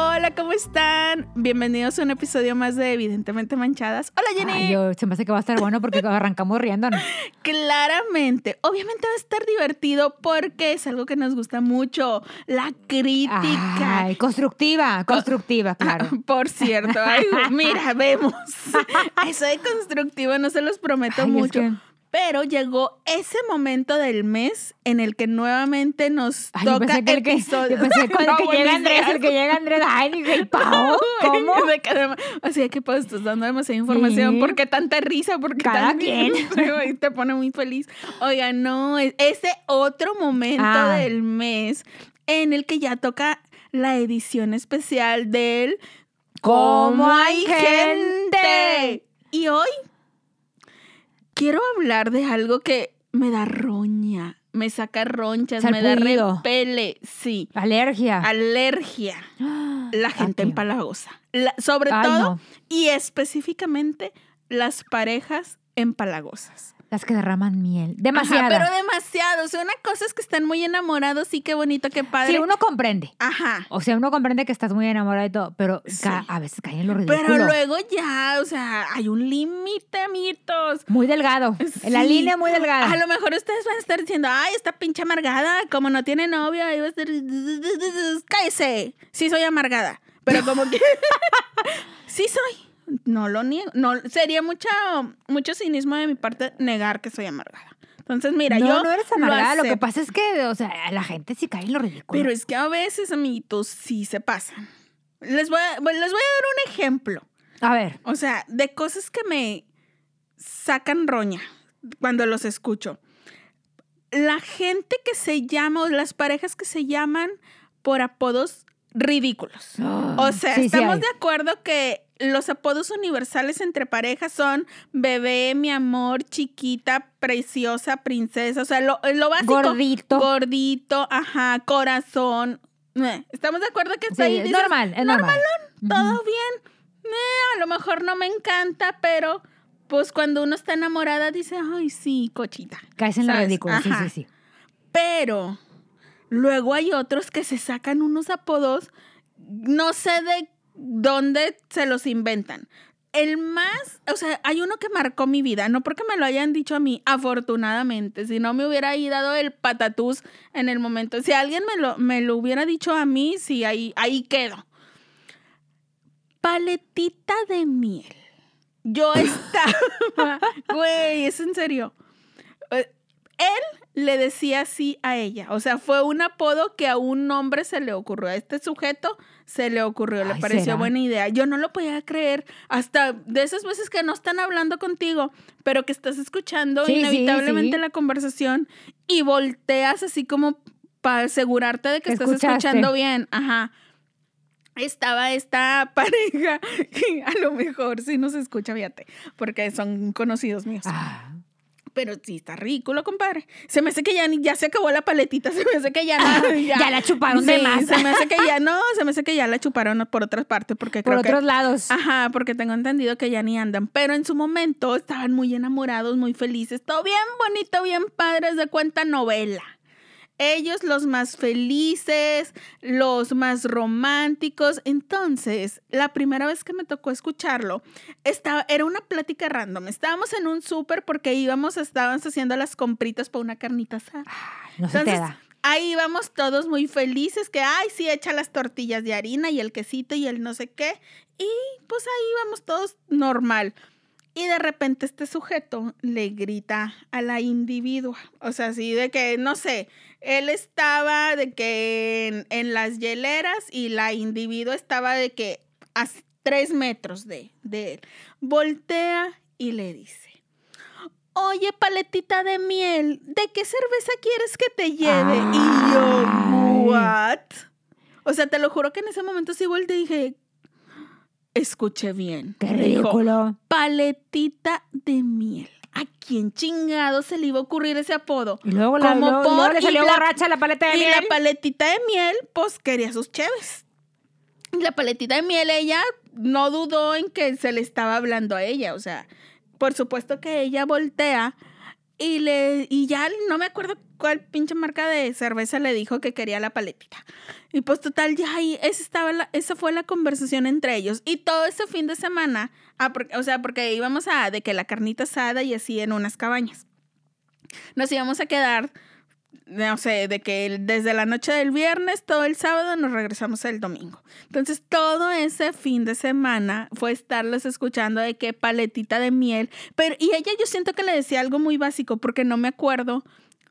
Hola, ¿cómo están? Bienvenidos a un episodio más de Evidentemente Manchadas. Hola, Jenny. Ay, yo, se me hace que va a estar bueno porque arrancamos riendo. Claramente. Obviamente va a estar divertido porque es algo que nos gusta mucho. La crítica. Ay, constructiva, constructiva, claro. Por cierto, ay, mira, vemos. Eso de constructivo no se los prometo Ay, es mucho. que- Pero llegó ese momento del mes en el que nuevamente nos Ay, yo toca pensé que el que, yo pensé que el que llega Andrés, el que llega Andrés, ay, dije, ¿el pavo? ¿Cómo? De que además- Así que pues estás dando demasiada información. Sí. ¿Por qué tanta risa? Porque Cada quien. Y te pone muy feliz. Oiga, no, es- ese otro momento Ah. del mes en el que ya toca la edición especial del ¿Cómo hay gente? Y hoy quiero hablar de algo que me da roña, me saca ronchas, me da repele, sí, Alergia. alergia la gente Aquí. empalagosa. La- sobre Ay, todo no. y específicamente las parejas empalagosas. Las que derraman miel. Ajá, Demasiada. pero demasiado. O sea, una cosa es que están muy enamorados, sí, qué bonito, qué padre. Sí, uno comprende. Ajá. O sea, uno comprende que estás muy enamorado y todo, pero Sí. a veces caen en lo ridículo. Pero luego ya, o sea, hay un límite, amiguitos. Muy delgado. En la Sí. línea muy delgada. A lo mejor ustedes van a estar diciendo, ay, esta pinche amargada, como no tiene novio, ahí va a estar. Cállese. Sí, soy amargada. Pero como que. sí, soy. No lo niego. No, sería mucho, mucho cinismo de mi parte negar que soy amargada. Entonces, mira, no, yo. no eres amargada. Lo, que acepto. pasa es que, o sea, la gente sí cae en lo ridículo. Pero es que a veces, amiguitos, sí se pasan. Les voy, a, bueno, les voy a dar un ejemplo. A ver. O sea, de cosas que me sacan roña cuando los escucho. La gente que se llama, o las parejas que se llaman por apodos ridículos. O sea, Sí, estamos de acuerdo que los apodos universales entre parejas son bebé, mi amor, chiquita, preciosa, princesa. O sea, lo, lo básico. Gordito. Gordito, ajá, corazón. Estamos de acuerdo que está Sí, ahí. es dices, normal, es normal. todo bien. Eh, a lo mejor no me encanta, pero pues cuando uno está enamorada dice, ay, sí, cochita. Caes en lo ridículo, sí, sí, sí. Pero luego hay otros que se sacan unos apodos, no sé de dónde se los inventan. El más, o sea, hay uno que marcó mi vida, no porque me lo hayan dicho a mí, afortunadamente, si no me hubiera ahí dado el patatús en el momento. Si alguien me lo, me lo hubiera dicho a mí, sí, ahí, ahí quedo. Paletita de miel. Yo estaba, güey, es en serio. Eh, Él le decía así a ella. O sea, fue un apodo que a un hombre se le ocurrió. A este sujeto se le ocurrió, le pareció ¿será? buena idea. Yo no lo podía creer. Hasta de esas veces que no están hablando contigo, pero que estás escuchando Sí, inevitablemente sí. la conversación y volteas así como para asegurarte de que estás escuchando bien. Ajá. Estaba esta pareja, que a lo mejor sí nos escucha, fíjate, porque son conocidos míos. Ah, Pero sí está ridículo, compadre. Se me hace que ya, ni- ya se acabó la paletita, se me hace que ya no. Ya la chuparon de más. Se me hace que ya no, se me hace que ya la chuparon por otras partes, porque por creo otros que. lados. Ajá, porque tengo entendido que ya ni andan. Pero en su momento estaban muy enamorados, muy felices. Todo bien bonito, bien padres de cuenta novela. Ellos los más felices, los más románticos. Entonces, la primera vez que me tocó escucharlo, estaba, era una plática random. Estábamos en un súper porque íbamos, estábamos haciendo las compritas para una carnita asada. no se te Entonces, da. ahí íbamos todos muy felices, que, ay, sí, echa las tortillas de harina y el quesito y el no sé qué. Y pues ahí íbamos todos normal. Y de repente este sujeto le grita a la individua, o sea, así de que, no sé, él estaba de que en, en las hieleras y la individua estaba de que a tres metros de, de él. Voltea y le dice, oye, paletita de miel, ¿de qué cerveza quieres que te lleve? Y yo. ¿what? O sea, te lo juro que en ese momento sí volteé y dije, escuché bien. Qué Dijo, ridículo. paletita de miel. ¿A quién chingado se le iba a ocurrir ese apodo? Y luego, la, Como luego- luego por- le y salió la- borracha la paleta de y miel. la paletita de miel, pues quería sus cheves. Y La paletita de miel, ella no dudó en que se le estaba hablando a ella. O sea, por supuesto que ella voltea Y, le, y ya no me acuerdo cuál pinche marca de cerveza le dijo que quería la paletita. Y pues total, ya ahí, esa, estaba la- fue la conversación entre ellos. Y todo ese fin de semana, ah, o sea, porque íbamos a de que la carnita asada y así en unas cabañas. Nos íbamos a quedar, no sé, de que desde la noche del viernes, todo el sábado, nos regresamos el domingo. Entonces, todo ese fin de semana fue estarlos escuchando de que paletita de miel. Pero, y ella yo siento que le decía algo muy básico, porque no me acuerdo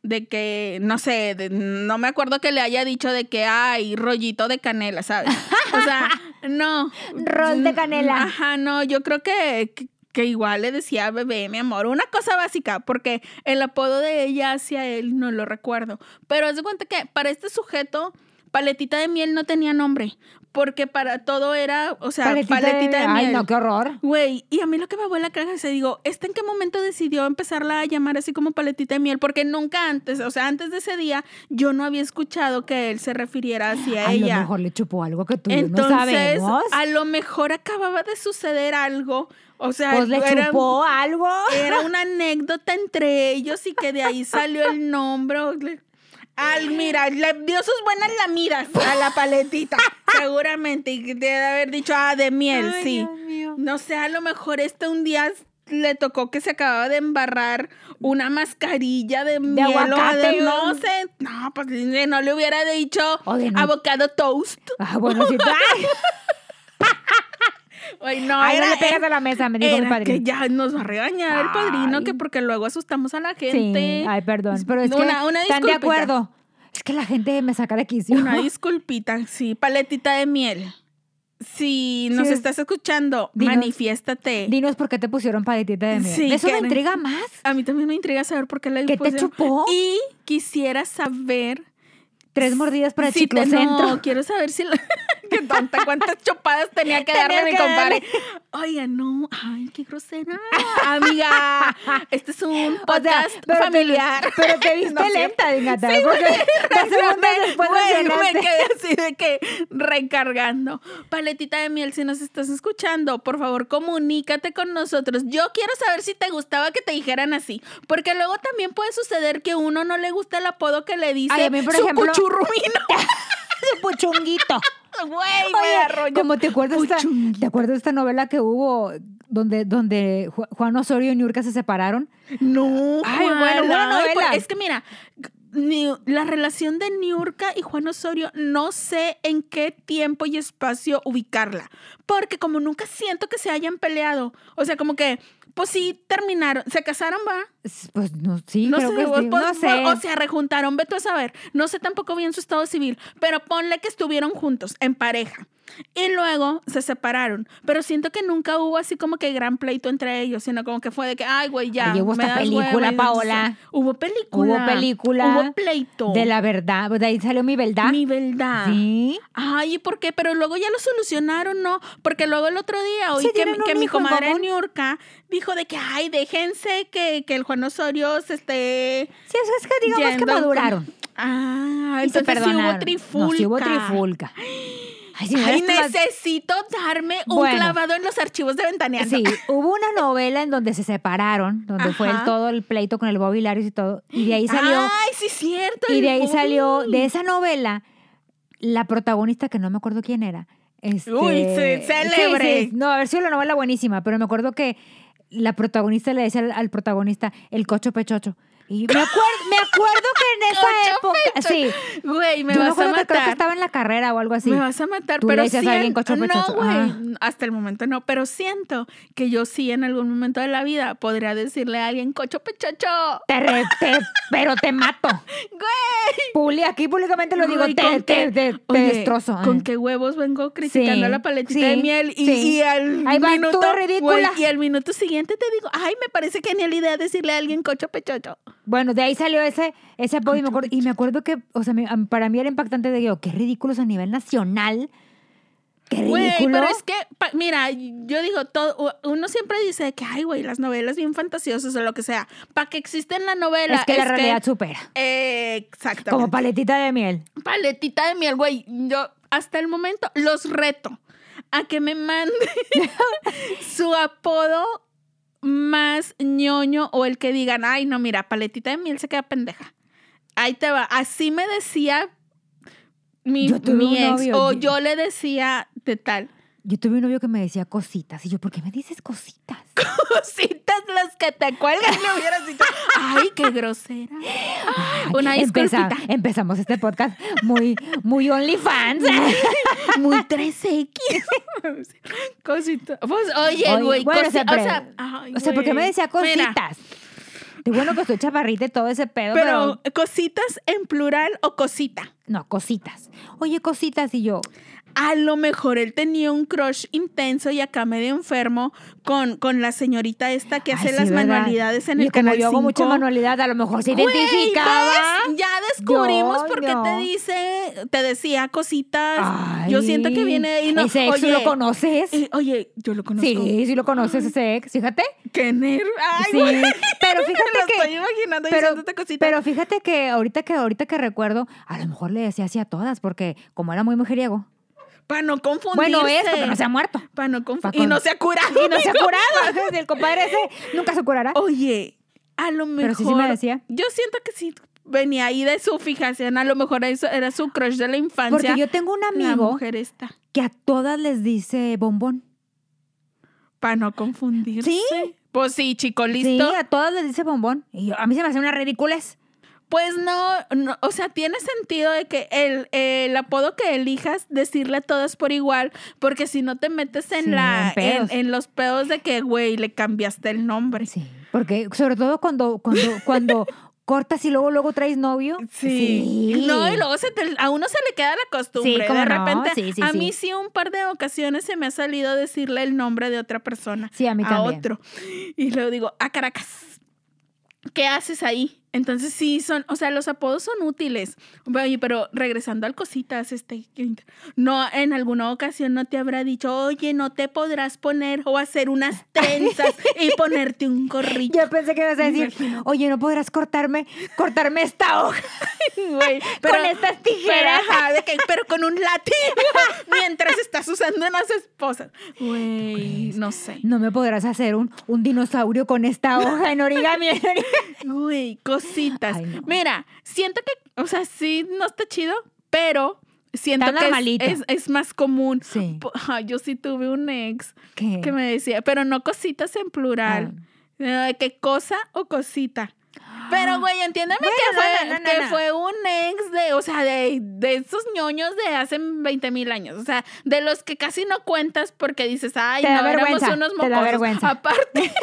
de que, no sé, de- no me acuerdo que le haya dicho de que hay rollito de canela, ¿sabes? O sea, no. Rol de canela. Ajá, no, yo creo que, que, que igual le decía bebé, mi amor, una cosa básica, porque el apodo de ella hacia él no lo recuerdo. Pero haz de cuenta que para este sujeto, paletita de miel no tenía nombre, porque para todo era, o sea, paletita, de, Ay, miel. no, qué horror. Güey, y a mí lo que me vuela la cabeza, digo, ¿este en qué momento decidió empezarla a llamar así como paletita de miel? Porque nunca antes, o sea, antes de ese día, yo no había escuchado que él se refiriera así a A ella. lo mejor le chupó algo que tú yo no Entonces, sabemos. a lo mejor acababa de suceder algo, o sea, Pues le era, chupó algo. era una anécdota entre ellos y que de ahí salió el nombre. Al, mira, le dio sus buenas lamidas a la paletita, seguramente, y debe haber dicho, ah, de miel, Ay, sí. Dios mío. No sé, a lo mejor este un día le tocó que se acababa de embarrar una mascarilla de, miel o de, no un- sé, no, pues no le hubiera dicho no- avocado toast. Ah, bueno, sí. Ay, no, ay, no le pegas a la mesa, me dijo mi padrino. que ya nos va a regañar el padrino, Ay. que porque luego asustamos a la Sí, gente. ay, perdón. Pero es que Una- una están de acuerdo. Es que la gente me saca de quicio. Una disculpita, sí, paletita de miel. Si nos Sí. estás escuchando, Dinos- manifiéstate. Dinos por qué te pusieron paletita de miel. Sí, Eso me intriga más. A mí también me intriga saber por qué le ¿Qué te chupó? Y quisiera saber Tres mordidas para el si te-. No, quiero saber si la- qué tanta, cuántas chupadas tenía que Tenía darle mi que compadre. Oiga, no, ay, qué grosera. Amiga, este es un O sea, podcast pero te- familiar. pero te viste No lenta. Sí, porque segundos después güey, me quedé así de que recargando. Paletita de miel, si nos estás escuchando, por favor, comunícate con nosotros. Yo quiero saber si te gustaba que te dijeran así, porque luego también puede suceder que uno no le gusta el apodo que le dice Ay, a mí, por su ejemplo- cuchurrumino. Su puchunguito. Güey, me arrolló. como te acuerdas, esta. ¿te acuerdas de esta novela que hubo donde, donde Ju- Juan Osorio y Niurka se separaron? No, Ay, Juan, bueno, pues, novela. Es que mira, la relación de Niurka y Juan Osorio, no sé en qué tiempo y espacio ubicarla. Porque como nunca siento que se hayan peleado. O sea, como que, pues sí, terminaron. ¿Se casaron, va? Pues no, sí, No creo sé, que sí, no sé. o se rejuntaron, vete a saber. No sé tampoco bien su estado civil, pero ponle que estuvieron juntos, en pareja. Y luego se separaron. Pero siento que nunca hubo así como que gran pleito entre ellos, sino como que fue de que, ay, güey, ya. Oye, hubo me esta das película, hueva", y entonces, Paola. Hubo película. Hubo película Hubo pleito. de la verdad, de ahí salió mi verdad. Mi verdad. Sí. Ay, ¿y por qué? Pero luego ya lo solucionaron, ¿no? Porque luego el otro día oí que, que mi comadre. Niurka dijo de que, ay, déjense que, que el Juan Osorio se esté Sí, eso es que digamos que maduraron. con- Ah, y entonces sí hubo trifulca. No, sí hubo trifulca. Ay, si Ay, necesito darme un Bueno. clavado en los archivos de Ventaneando. Sí, hubo una novela en donde se separaron, donde fue el, todo el pleito con el Bobby Larios y todo. Y de ahí salió, Ay, sí, cierto. y de ahí Bobby. salió, de esa novela, la protagonista, que no me acuerdo quién era. Este, Uy, sí, célebre. sí, sí. No, a ver si la novela buenísima, pero me acuerdo que la protagonista le decía al, al protagonista el cocho pechocho. Y me acuerdo, me acuerdo que en esa época, sí, Güey, me yo me vas a acuerdo que creo que matar. estaba en la carrera o algo así. Me vas a matar, Tú le pero decías a alguien siento- cocho No, güey, Ajá. hasta el momento no, pero siento que yo sí en algún momento de la vida podría decirle a alguien cocho pechocho. Te, re- te- pero te mato. Güey. Puli, aquí públicamente lo digo, Güey, te, ¿con te, qué- te- te Oye, destrozo. ¿Con Ay. qué huevos vengo criticando Sí, la paletita sí, de miel? Y, sí. y al Ahí vas tú, minuto, ridícula. güey, y al minuto siguiente te digo, ay, me parece genial idea decirle a alguien cocho pechocho. Bueno, de ahí salió ese, ese apodo y me acuerdo, y me acuerdo que, o sea, para mí era impactante de digo, qué ridículos a nivel nacional. Qué Güey, ridículo. pero es que, pa- mira, yo digo, todo, uno siempre dice que, ay, güey, las novelas bien fantasiosas o lo que sea. Para que exista en la novela. Es que la realidad supera. Eh, exactamente. Como paletita de miel. paletita de miel, güey. Yo hasta el momento los reto a que me mande su apodo más ñoño o el que digan, ay, no, mira, paletita de miel se queda pendeja. Ahí te va. Así me decía mi, mi ex. novio, O yo- yo le decía de tal. Yo tuve un novio que me decía cositas. Y yo, ¿por qué me dices cositas? Cositas las que te cuelgan. Hubieras dicho, ay, qué grosera. Ay, Una empeza- empezamos este podcast muy, muy OnlyFans. Muy 3X. Cosita. Pues, oye, güey. bueno, o sea, pero- o sea, ay, o sea, ¿por qué me decía Mira, cositas? De bueno que estoy chaparrita y todo ese pedo, pero, pero cositas en plural o cosita. no, cositas. Oye, cositas y yo, A lo mejor él tenía un crush intenso y acá medio enfermo con, con la señorita esta que Ay, hace sí, las ¿verdad? manualidades en y el canal yo hago mucha 5. manualidad, a lo mejor se identificaba. ¿ves? Ya descubrimos Yo por qué te dice, te decía cositas. Ay, yo siento que viene ahí. No, ¿Ese ex oye, lo conoces? eh, oye, yo lo conozco. sí, sí lo conoces ese ex, fíjate. Qué nervio. Ay, sí, güey. pero Me fíjate lo que estoy imaginando pero, diciéndote cositas. pero fíjate que ahorita que ahorita que recuerdo, a lo mejor le decía así a todas porque como era muy mujeriego. Para no confundirse. Bueno, es porque no se ha muerto. Para no Pa' confundir. con- Y no se ha curado. Y no se ha curado. El compadre ese nunca se curará. Oye, a lo mejor. Pero sí, sí me decía. Yo siento que sí venía ahí de su fijación. A lo mejor eso era su crush de la infancia. Porque yo tengo un La amigo mujer esta. que a todas les dice bombón. Para no confundirse. Sí. Pues sí, chico, listo. Sí, a todas les dice bombón. Y yo- a mí se me hace una ridiculez. Pues no, no, o sea, tiene sentido de que el, el apodo que elijas, decirle a todas por igual, porque si no te metes en Sí, la, en los pedos de que, güey, le cambiaste el nombre. Sí. Porque sobre todo cuando, cuando, cuando cortas y luego, luego traes novio. Sí. No, y luego se te- a uno se le queda la costumbre. Sí, de no, repente, sí, sí, a mí sí un par de ocasiones se me ha salido decirle el nombre de otra persona. Sí, a mí también. otro. Y luego digo, a Caracas. ¿Qué haces ahí? Entonces sí son, o sea, los apodos son útiles. Oye, pero regresando al cositas, este, no, en alguna ocasión no te habrá dicho, oye, no te podrás poner o hacer unas trenzas y ponerte un gorrito. Yo pensé que ibas a decir, oye, ¿no podrás cortarme, cortarme esta hoja? Güey, Con estas tijeras. Pero, ajá, de que- pero con un látigo mientras estás usando unas esposas. Güey, no sé. No me podrás hacer un, un dinosaurio con esta hoja en origami. en origami. Cositas. Ay, no. Mira, siento que, o sea, sí, no está chido, pero siento que es- es, es más común. Sí. Yo sí tuve un ex ¿Qué? que me decía, pero no cositas en plural. Ah. ¿Qué cosa o cosita? Pero, güey, entiéndeme Bueno, que, fue, no, no, que no. fue un ex de, o sea, de, de esos ñoños de hace 20 mil años. O sea, de los que casi no cuentas porque dices, ay, Te da no, éramos unos mocosos. vergüenza. Aparte,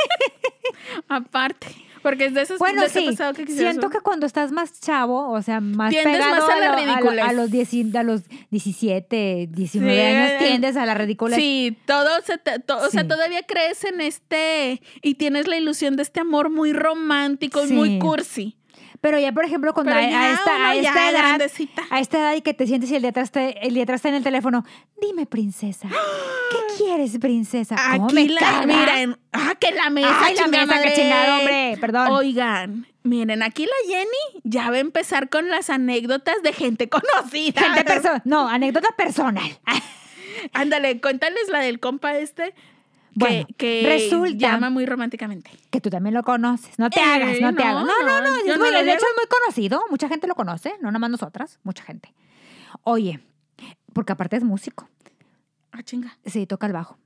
aparte. Porque es de esos Bueno, de sí, pasado que siento que cuando estás más chavo, o sea, más Tiendes pegado más a la lo- lo- ridiculez. a los, 10 a los 17, 19 Sí, años, tiendes a la ridícula. Sí, todo se te- to- o sea, todavía crees en este y tienes la ilusión de este amor muy romántico, y muy cursi. Pero ya, por ejemplo, cuando a, a esta, a esta edad, grandecita. a esta edad y que te sientes y el de atrás, te- el de atrás está en el teléfono, dime, princesa, ¿qué quieres, princesa? ¿Cómo Aquí me la, miren, ah, que la mesa, Ay, la chingada mesa, qué madre. chingado, hombre, perdón. Oigan, miren, aquí la Jenny ya va a empezar con las anécdotas de gente conocida. Gente perso- no, anécdota personal. Ándale, cuéntales la del compa este que, Bueno, que resulta- llama muy románticamente. Que tú también lo conoces. No te Eh, hagas, no te hagas. No, no, no. de hecho, es muy conocido. Mucha gente lo conoce. No nada más nosotras. Mucha gente. Oye, porque aparte es músico. Ah, chinga. Sí, toca el bajo.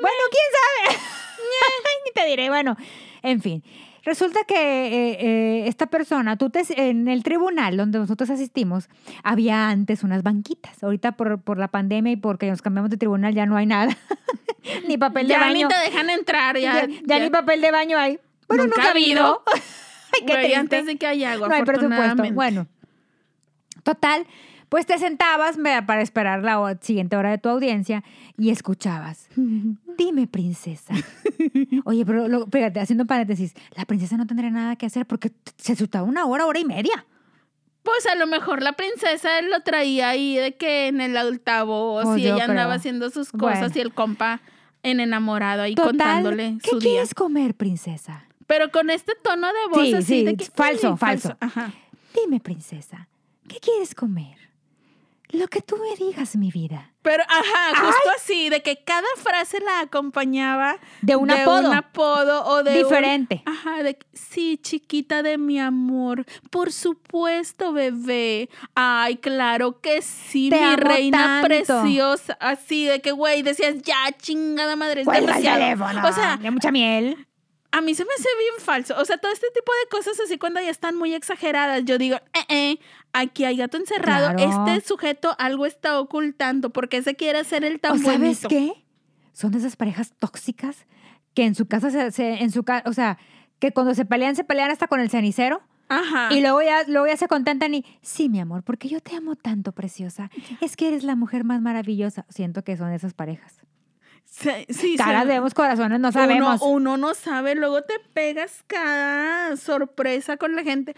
Bueno, quién sabe. Ni te diré. Bueno, en fin. Resulta que eh, eh, esta persona, tú te, en el tribunal donde nosotros asistimos, había antes unas banquitas. Ahorita por, por la pandemia y porque nos cambiamos de tribunal ya no hay nada. ni papel de Ya baño. ni te dejan entrar, ya. Ya, ya ni papel de baño hay. Bueno, Nunca nunca, ha ha habido. Ay, qué Güey, triste. antes de que haya agua, no hay presupuesto. Bueno, total, pues te sentabas me- para esperar la siguiente hora de tu audiencia y escuchabas. Dime, princesa. Oye, pero lo- fíjate, haciendo paréntesis, la princesa no tendría nada que hacer porque se asustaba una hora, hora y media. Pues a lo mejor la princesa lo traía ahí de que en el altavoz Pues y yo ella andaba haciendo sus cosas Bueno. y el compa en enamorado ahí Total, contándole ¿qué su día. quieres comer, princesa? Pero con este tono de voz Sí, así sí, de que falso, "Ay, falso". Ajá. Dime, princesa, ¿qué quieres comer? Lo que tú me digas, mi vida. Pero, ajá, justo así, de que cada frase la acompañaba De un apodo. un apodo o de un- Diferente. Ajá, de sí, chiquita de mi amor. Por supuesto, bebé. Ay, claro que sí, Te mi reina tanto. preciosa. Así de que, güey, decías, ya, chingada madre, es Cuelga el demasiado. teléfono. O sea, de mucha miel. A mí se me hace bien falso. O sea, todo este tipo de cosas así cuando ya están muy exageradas, yo digo, eh, eh, aquí hay gato encerrado. Claro. Este sujeto algo está ocultando. porque se quiere hacer el tan ¿O sabes qué? Son esas parejas tóxicas que en su casa se, se- en su casa, o sea, que cuando se pelean, se pelean hasta con el cenicero Ajá. y luego ya, luego ya se contentan y, sí, mi amor, porque yo te amo tanto, preciosa. Es que eres la mujer más maravillosa. Siento que son esas parejas. Sí, sí, Caras sí. vemos, corazones no Uno, sabemos. uno no sabe, luego te pegas cada sorpresa con la gente.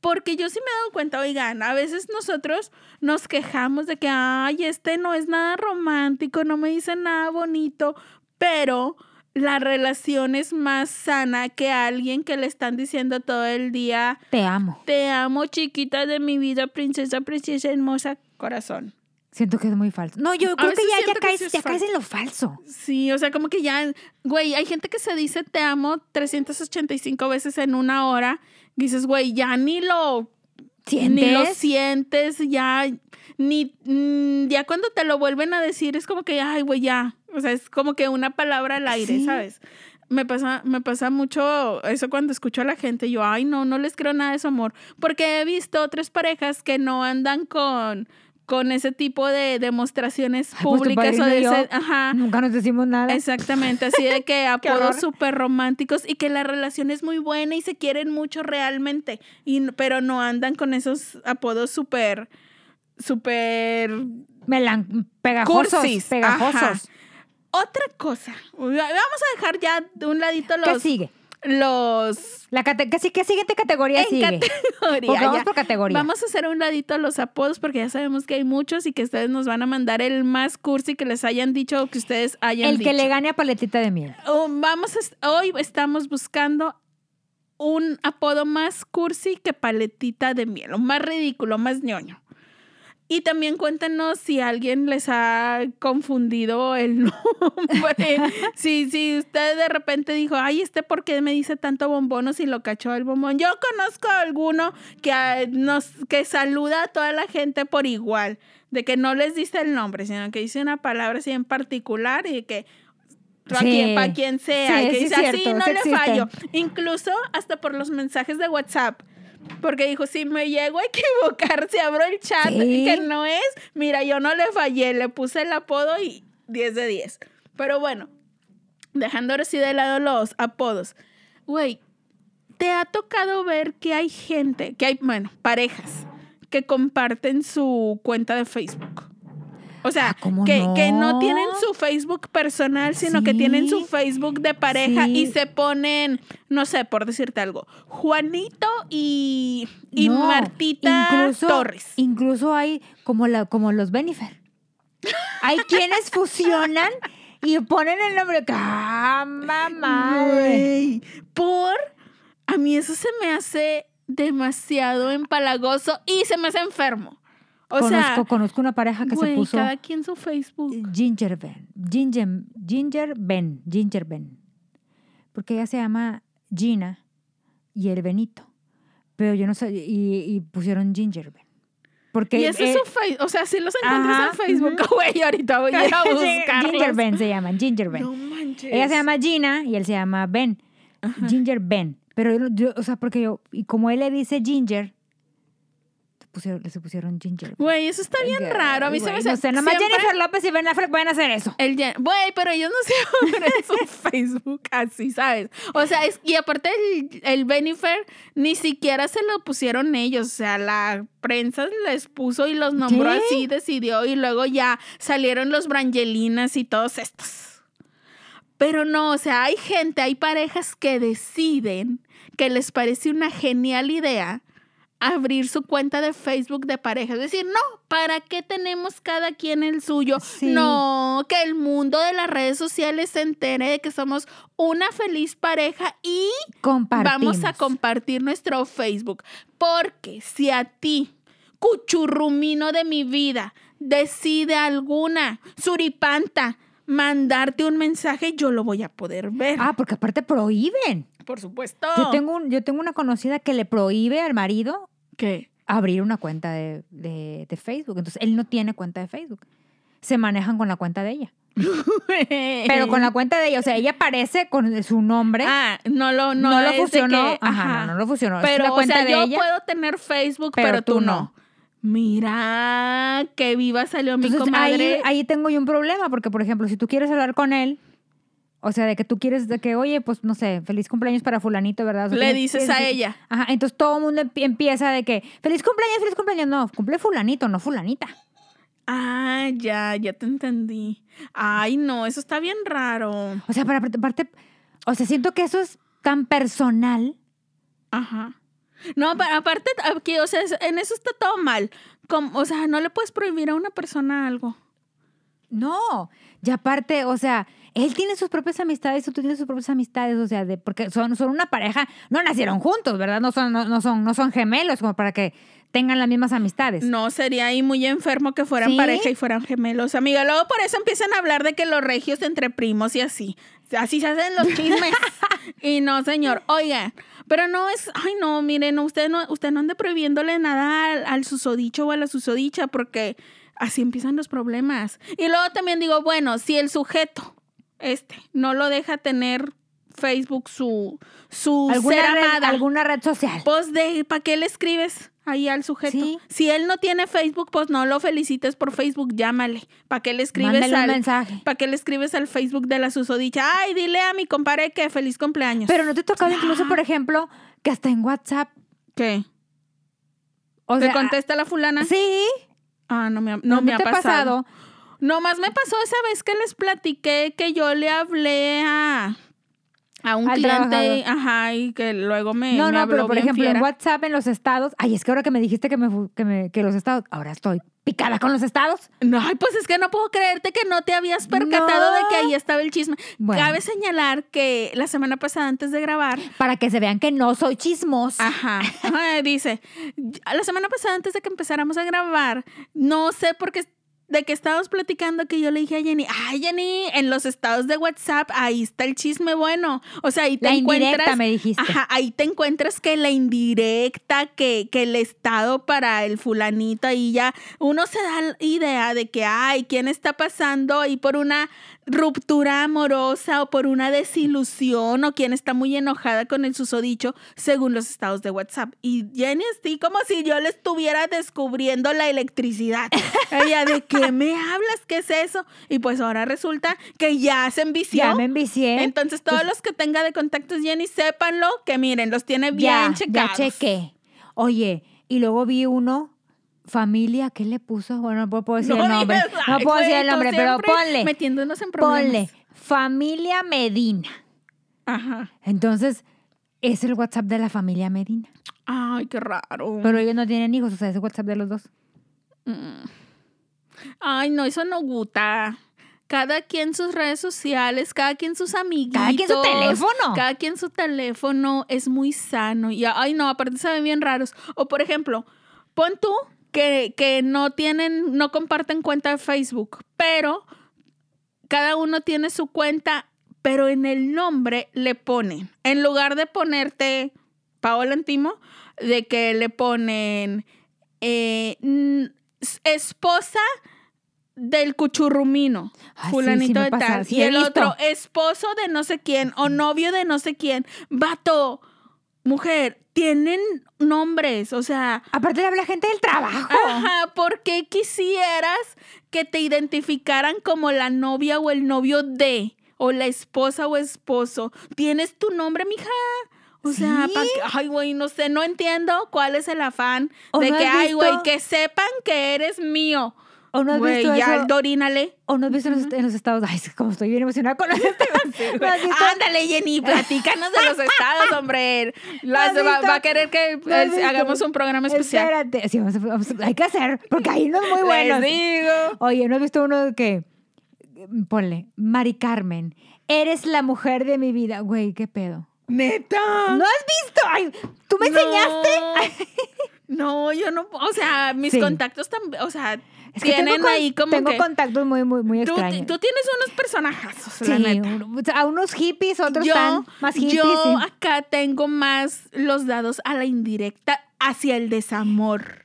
Porque yo sí me he dado cuenta, oigan, a veces nosotros nos quejamos de que, ay, este no es nada romántico, no me dice nada bonito, pero la relación es más sana que alguien que le están diciendo todo el día, Te amo. te amo chiquita de mi vida, princesa, preciosa, hermosa, corazón. Siento que es muy falso. No, yo creo que ya, ya que caes, sí es ya caes en lo falso. Sí, o sea, como que ya, güey, hay gente que se dice te amo 385 veces en una hora. Dices, güey, ya ni lo, ni lo ¿Sientes? sientes, ya, ni, mm, ya cuando te lo vuelven a decir es como que, ay, güey, ya. O sea, es como que una palabra al aire, Sí. ¿sabes? Me pasa, me pasa mucho eso cuando escucho a la gente. Yo, ay, no, no les creo nada de su amor. Porque he visto otras parejas que no andan con, con ese tipo de demostraciones Ay, pues públicas o de ese, ajá. Nunca nos decimos nada. Exactamente, así de que apodos súper románticos y que la relación es muy buena y se quieren mucho realmente, y, pero no andan con esos apodos súper, súper... Melan pegajosos. Cursis, Pegajosos. ajá. Otra cosa, vamos a dejar ya de un ladito ¿Qué los... sigue? Los La cate- ¿qué, sí- qué siguiente categoría en sigue? categoría, vamos por categoría. Vamos a hacer un ladito los apodos porque ya sabemos que hay muchos y que ustedes nos van a mandar el más cursi que les hayan dicho o que ustedes hayan El dicho. que le gane a paletita de miel. Oh, vamos a hoy estamos buscando un apodo más cursi que paletita de miel, o más ridículo, más ñoño. Y también cuéntenos si alguien les ha confundido el nombre. si, si usted de repente dijo, ay, este por qué me dice tanto bombón o si lo cachó el bombón. Yo conozco a alguno que, ah, nos, que saluda a toda la gente por igual, de que no les dice el nombre, sino que dice una palabra así en particular y que para Sí. quien, sea, Sí, y que dice así no le fallo. Incluso hasta por los mensajes de WhatsApp. Porque dijo, si me llego a equivocar, si abro el chat Sí. que no es, mira, yo no le fallé, le puse el apodo y 10 de 10. Pero bueno, dejando ahora sí de lado los apodos. Güey, ¿te ha tocado ver que hay gente, que hay, bueno, parejas que comparten su cuenta de Facebook? O sea, Ah, ¿cómo que, que no no? tienen su Facebook personal, sino que tienen su Facebook de pareja y se ponen, no sé, por decirte algo, Juanito y, y No, Martita incluso, Torres. Incluso hay como, la, como los Benifer. Hay quienes fusionan y ponen el nombre. ¡Ah, mamá! Por, a mí eso se me hace demasiado empalagoso y se me hace enfermo. O conozco, sea, conozco una pareja que güey, se puso cada quien su Facebook. Ginger Ben. Ginger, Ginger Ben. Ginger Ben. Porque ella se llama Gina y el Benito. Pero yo no sé. Y, y pusieron Ginger Ben. Porque. Y ese es eh, su Facebook, o sea, si los encuentras ajá, en Facebook, güey, ahorita voy a ir a buscarlos. Ginger Ben se llaman. Ginger Ben. No manches. Ella se llama Gina y él se llama Ben. Ginger Ben. Pero yo, yo- o sea, porque yo, y como él le dice Ginger, pusieron, le se pusieron Ginger. Güey, eso está bien raro. A mí se me hace. No sé, nada más siempre- Jennifer López y Ben Affleck pueden hacer eso. El Güey, pero ellos no se abren su Facebook así, ¿sabes? O sea, es, y aparte el, el Benifer ni siquiera se lo pusieron ellos. O sea, la prensa les puso y los nombró ¿Qué? así, decidió, y luego ya salieron los Brangelinas y todos estos. Pero no, o sea, hay gente, hay parejas que deciden que les parece una genial idea abrir su cuenta de Facebook de pareja. Es decir, no, ¿para qué tenemos cada quien el suyo? Sí. No, que el mundo de las redes sociales se entere de que somos una feliz pareja y vamos a compartir nuestro Facebook. Porque si a ti cuchurrumino de mi vida decide alguna suripanta mandarte un mensaje, yo lo voy a poder ver. Ah, porque aparte prohíben. por supuesto. Yo tengo, un- yo tengo una conocida que le prohíbe al marido ¿Qué? abrir una cuenta de, de- de Facebook. Entonces, él no tiene cuenta de Facebook. Se manejan con la cuenta de ella. Pero con la cuenta de ella, o sea, ella aparece con su nombre. Ah, no lo, no, no, lo funcionó. que- ajá, ajá. no, no lo funcionó. Es la Pero, o cuenta sea, de yo ella. puedo tener Facebook, pero, tú no. Mira, qué viva salió mi Entonces, ahí, comadre. ahí tengo yo un problema, porque, por ejemplo, si tú quieres hablar con él, o sea, de que tú quieres, de que, oye, pues, no sé, feliz cumpleaños para fulanito, ¿verdad? O sea, Le tienes- dices tienes a ella. Ajá, entonces todo el mundo empie- empieza de que, feliz cumpleaños, feliz cumpleaños. No, cumple fulanito, no fulanita. Ah, ya, ya te entendí. Ay, no, eso está bien raro. O sea, para aparte, o sea, siento que eso es tan personal. Ajá. No, pero aparte, aquí, o sea, en eso está todo mal. Como, o sea, no le puedes prohibir a una persona algo. No, y aparte, o sea, él tiene sus propias amistades, tú tienes sus propias amistades, o sea, de, porque son, son una pareja, no nacieron juntos, ¿verdad? No son, no, no son, no son gemelos como para que tengan las mismas amistades. No, sería ahí muy enfermo que fueran ¿Sí? pareja y fueran gemelos. Amiga, luego por eso empiezan a hablar de que los regios entre primos y así. Así se hacen los chismes. y no, señor. Oiga, pero no es, ay no, miren, usted no, usted no ande prohibiéndole nada al, al susodicho o a la susodicha porque así empiezan los problemas. Y luego también digo, bueno, si el sujeto, este, no lo deja tener Facebook su, su ser ¿Alguna red, alguna red social. pues de, ¿para qué le escribes ahí al sujeto? Sí. Si él no tiene Facebook, pues no lo felicites por Facebook, llámale. ¿Para qué le escribes Mándale un al mensaje. ¿Para qué le escribes al Facebook de la susodicha? Ay, dile a mi compadre que feliz cumpleaños. Pero no te ha tocado incluso, por ejemplo, que hasta en WhatsApp, ¿Qué? o ¿Te sea, contesta la fulana? sí, Ah, no me ha, no, no me te ha pasado. pasado. Nomás me pasó esa vez que les platiqué que yo le hablé a, a un Al cliente, trabajador. ajá, y que luego me, No, me no, habló pero por ejemplo, en. WhatsApp, en los estados, ay, es que ahora que me dijiste que me, que me que los estados, ahora estoy picada con los estados. No, ay, pues es que no puedo creerte que no te habías percatado No. de que ahí estaba el chisme. Bueno. Cabe señalar que la semana pasada, antes de grabar, Para que se vean que no soy chismosa. ajá, ajá, dice, la semana pasada, antes de que empezáramos a grabar, no sé por qué, de que estábamos platicando, que yo le dije a Jenny, ay, Jenny, en los estados de WhatsApp, ahí está el chisme bueno. O sea, ahí te La indirecta, encuentras. me dijiste. Ajá, ahí te encuentras que la indirecta, que, que el estado para el fulanito, ahí ya uno se da la idea de que, ay, ¿quién está pasando ahí por una ruptura amorosa o por una desilusión o quién está muy enojada con el susodicho según los estados de WhatsApp? Y Jenny así como si yo le estuviera descubriendo la electricidad. Ella, ¿de qué me hablas? ¿Qué es eso? Y pues ahora resulta que ya se envició. Ya me envicié. Entonces, todos los que tenga de contactos Jenny, sépanlo, que miren, los tiene bien ya, checados. ya chequé. Oye, y luego vi uno, familia, ¿qué le puso? Bueno, no puedo decir el nombre. digas, No puedo decir el nombre, pero ponle. Metiéndonos en problemas. Ponle, familia Medina. Ajá. Entonces, es el WhatsApp de la familia Medina. Ay, qué raro. Pero ellos no tienen hijos, o sea, es el WhatsApp de los dos. Mm. Ay, no, eso no gusta. Cada quien sus redes sociales, cada quien sus amiguitos. Cada quien su teléfono. Cada quien su teléfono es muy sano. Y ay, no, aparte se ven bien raros. O por ejemplo, pon tú que, que no tienen, no comparten cuenta de Facebook, pero cada uno tiene su cuenta, pero en el nombre le ponen, en lugar de ponerte Paola Antimo, de que le ponen eh, esposa del cuchurrumino, Ah, fulanito sí de tal, sí y el visto. otro esposo de no sé quién o novio de no sé quién, vato, mujer, tienen nombres, o sea, Aparte le habla gente del trabajo. Ajá, ¿por qué quisieras que te identificaran como la novia o el novio de, o la esposa o esposo? ¿Tienes tu nombre, mija? O sea, Sí. qué- ay, güey, no sé, no entiendo cuál es el afán ¿O de no que, ay, güey, que sepan que eres mío. ¿O no has Güey, visto ya, eso? dorínale. ¿O no has visto en los, en los estados? Ay, como estoy bien emocionada con los estados. ¿No has visto? Ándale, Jenny, platícanos de los estados, hombre. Las- ¿No has va, a querer que hagamos un programa especial. Espérate. Sí, vamos a- vamos a- hay que hacer, porque hay unos muy buenos. Les digo. Oye, ¿no has visto uno que... Ponle, Mari Carmen, eres la mujer de mi vida. Güey, ¿qué pedo? Neta. ¿No has visto? Ay, ¿Tú me enseñaste? No. Yo no, o sea, mis Sí. contactos también, o sea, Es que tienen tengo, ahí como tengo que... contactos muy, muy, muy extraños. tú tienes unos personajazos, la sí, neta. un- a unos hippies, otros yo, están más hippies. yo sí. acá tengo más los dados a la indirecta hacia el desamor.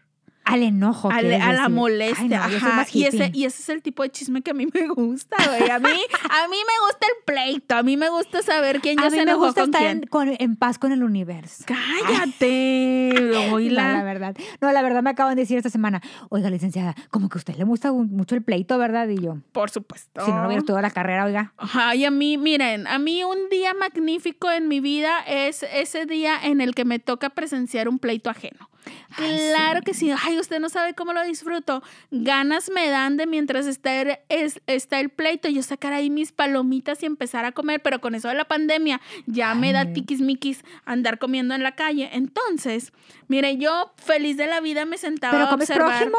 Al enojo. a, la molestia. Ay, no, ajá. y, ese, y ese es el tipo de chisme que a mí me gusta, güey. A mí, a mí me gusta el pleito. A mí me gusta saber quién ya A se mí me gusta con estar quién. en, con- en paz con el universo. Cállate. No, Oíla. la verdad. No, la verdad me acaban de decir esta semana, oiga, licenciada, como que a usted le gusta un- mucho el pleito, ¿verdad? Y yo, Por supuesto. si no, no hubiera estudiado la carrera, oiga. Ajá, y a mí, miren, a mí un día magnífico en mi vida es ese día en el que me toca presenciar un pleito ajeno. Ay, Claro que sí. Ay, usted no sabe cómo lo disfruto. Ganas me dan de mientras está el, es- está el pleito, yo sacar ahí mis palomitas y empezar a comer, pero con eso de la pandemia ya me da tiquismiquis andar comiendo en la calle. Entonces, mire, yo feliz de la vida me sentaba ¿Pero a observar. prójimo?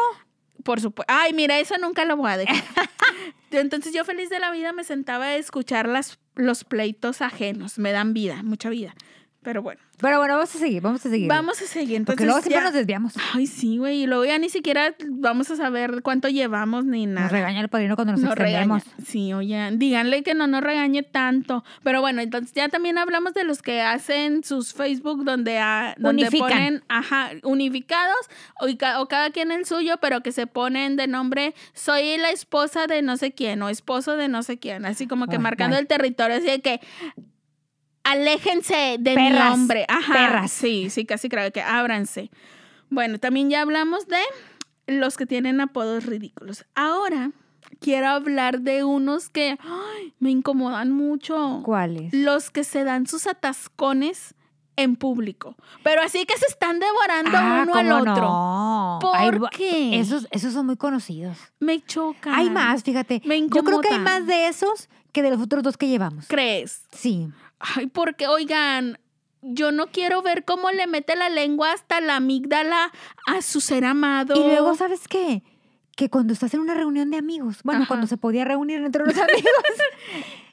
Por supuesto. Ay, mira, eso nunca lo voy a dejar. Entonces yo feliz de la vida me sentaba a escuchar las, los pleitos ajenos. Me dan vida, mucha vida. Pero bueno, Pero bueno, vamos a seguir, vamos a seguir. vamos a seguir. Entonces, Porque luego siempre ya- nos desviamos. Ay, sí, güey. Y luego ya ni siquiera vamos a saber cuánto llevamos ni nada. Nos regaña el padrino cuando nos, Nos extendemos. Sí, oye, díganle que no nos regañe tanto. Pero bueno, entonces ya también hablamos de los que hacen sus Facebook donde, ah, donde Unifican. ponen, ajá, unificados o, o cada quien el suyo, pero que se ponen de nombre, soy la esposa de no sé quién o esposo de no sé quién. Así como que marcando el territorio, así de que aléjense de mi Perras, nombre. Ajá. perras. Sí, sí, casi creo que ábranse. Bueno, también ya hablamos de los que tienen apodos ridículos. Ahora quiero hablar de unos que ay, me incomodan mucho. ¿Cuáles? Los que se dan sus atascones en público. Pero así que se están devorando Ah, uno al ¿cómo otro. no? ¿Por qué? Esos, esos son muy conocidos. Me choca. Hay más, fíjate. Me Yo creo que hay más de esos que de los otros dos que llevamos. ¿Crees? Sí. Ay, porque, oigan, yo no quiero ver cómo le mete la lengua hasta la amígdala a su ser amado. Y luego, ¿sabes qué? Que cuando estás en una reunión de amigos, bueno, Ajá. cuando se podía reunir entre los amigos,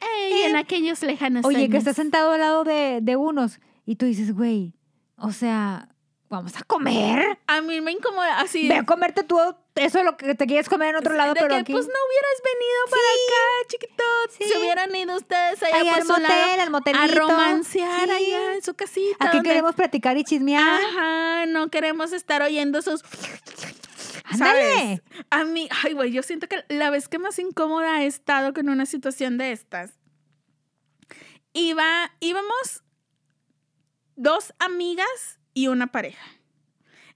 Ey, en aquellos lejanos oye, que estás sentado al lado de, de unos y tú dices, güey, o sea, ¿vamos a comer? A mí me incomoda así. Ve a comerte tú eso lo que te quieres comer en otro lado, de pero que aquí. pues no hubieras venido para acá, chiquito. Sí. Se hubieran ido ustedes allá Allá por al su lado motel, al motelito. a romancear Sí. allá en su casita. Aquí donde- queremos platicar y chismear. Ajá, no queremos estar oyendo sus... Ándale. A mí, ay, güey, yo siento que la vez que más incómoda he estado con una situación de estas, iba, íbamos dos amigas y una pareja.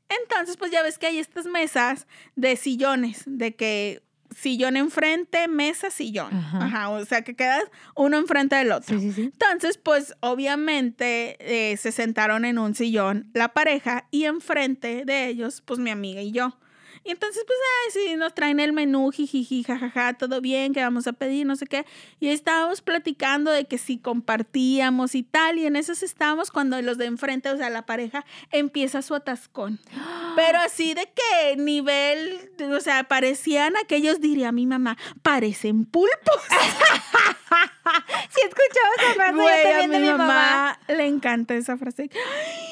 Entonces, pues ya ves que hay estas mesas de sillones, de que sillón enfrente, mesa, sillón. Ajá. Ajá, o sea que quedas uno enfrente del otro. Sí, sí, sí. Entonces, pues obviamente eh, se sentaron en un sillón la pareja y enfrente de ellos, pues mi amiga y yo. Y entonces, pues, ay, sí, nos traen el menú, jijiji, jajaja, todo bien, que vamos a pedir, no sé qué. Y ahí estábamos platicando de que si compartíamos y tal, y en esos estábamos cuando los de enfrente, o sea, la pareja, empieza su atascón. Pero así de que nivel, o sea, parecían aquellos, diría mi mamá, parecen pulpos. Sí, escuchaba esa frase yo a de mi mamá, mamá. le encanta esa frase. ¡Ay!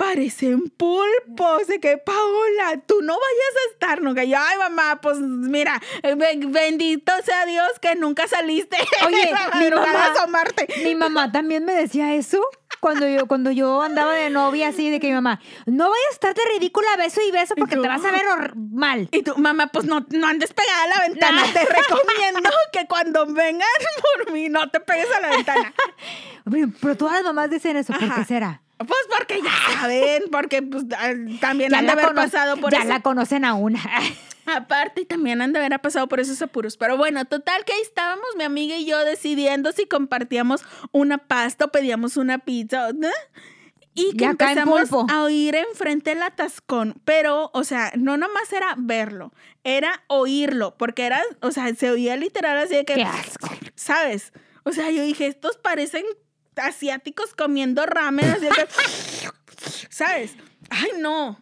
Parecen pulpos. De que, Paola, tú no vayas a estar nunca. Y yo, ay, mamá, pues mira, eh, ben- bendito sea Dios que nunca saliste. Oye, mi mamá- a asomarte. Mi mamá también me decía eso cuando yo, cuando yo andaba de novia así, de que mi mamá, no vayas a estar de ridícula beso y beso porque te vas a ver mal. Y tu mamá, pues no, no andes pegada a la ventana. Te recomiendo que cuando vengan por mí no te pegues a la ventana. Pero, pero todas las mamás dicen eso, ¿por Ajá. qué será? Pues porque ya saben, porque pues, ah, también han de haber pasado por ya eso. la conocen a una. Aparte, y también han de haber pasado por esos apuros. Pero bueno, total que ahí estábamos, mi amiga y yo, decidiendo si compartíamos una pasta o pedíamos una pizza. ¿no? Y que Y empezamos a oír enfrente el atascón. Pero, o sea, no nomás era verlo, era oírlo. Porque era, o sea, se oía literal así de que. Qué asco. ¿Sabes? O sea, yo dije, estos parecen asiáticos comiendo ramen. ¿Sabes? Ay, no.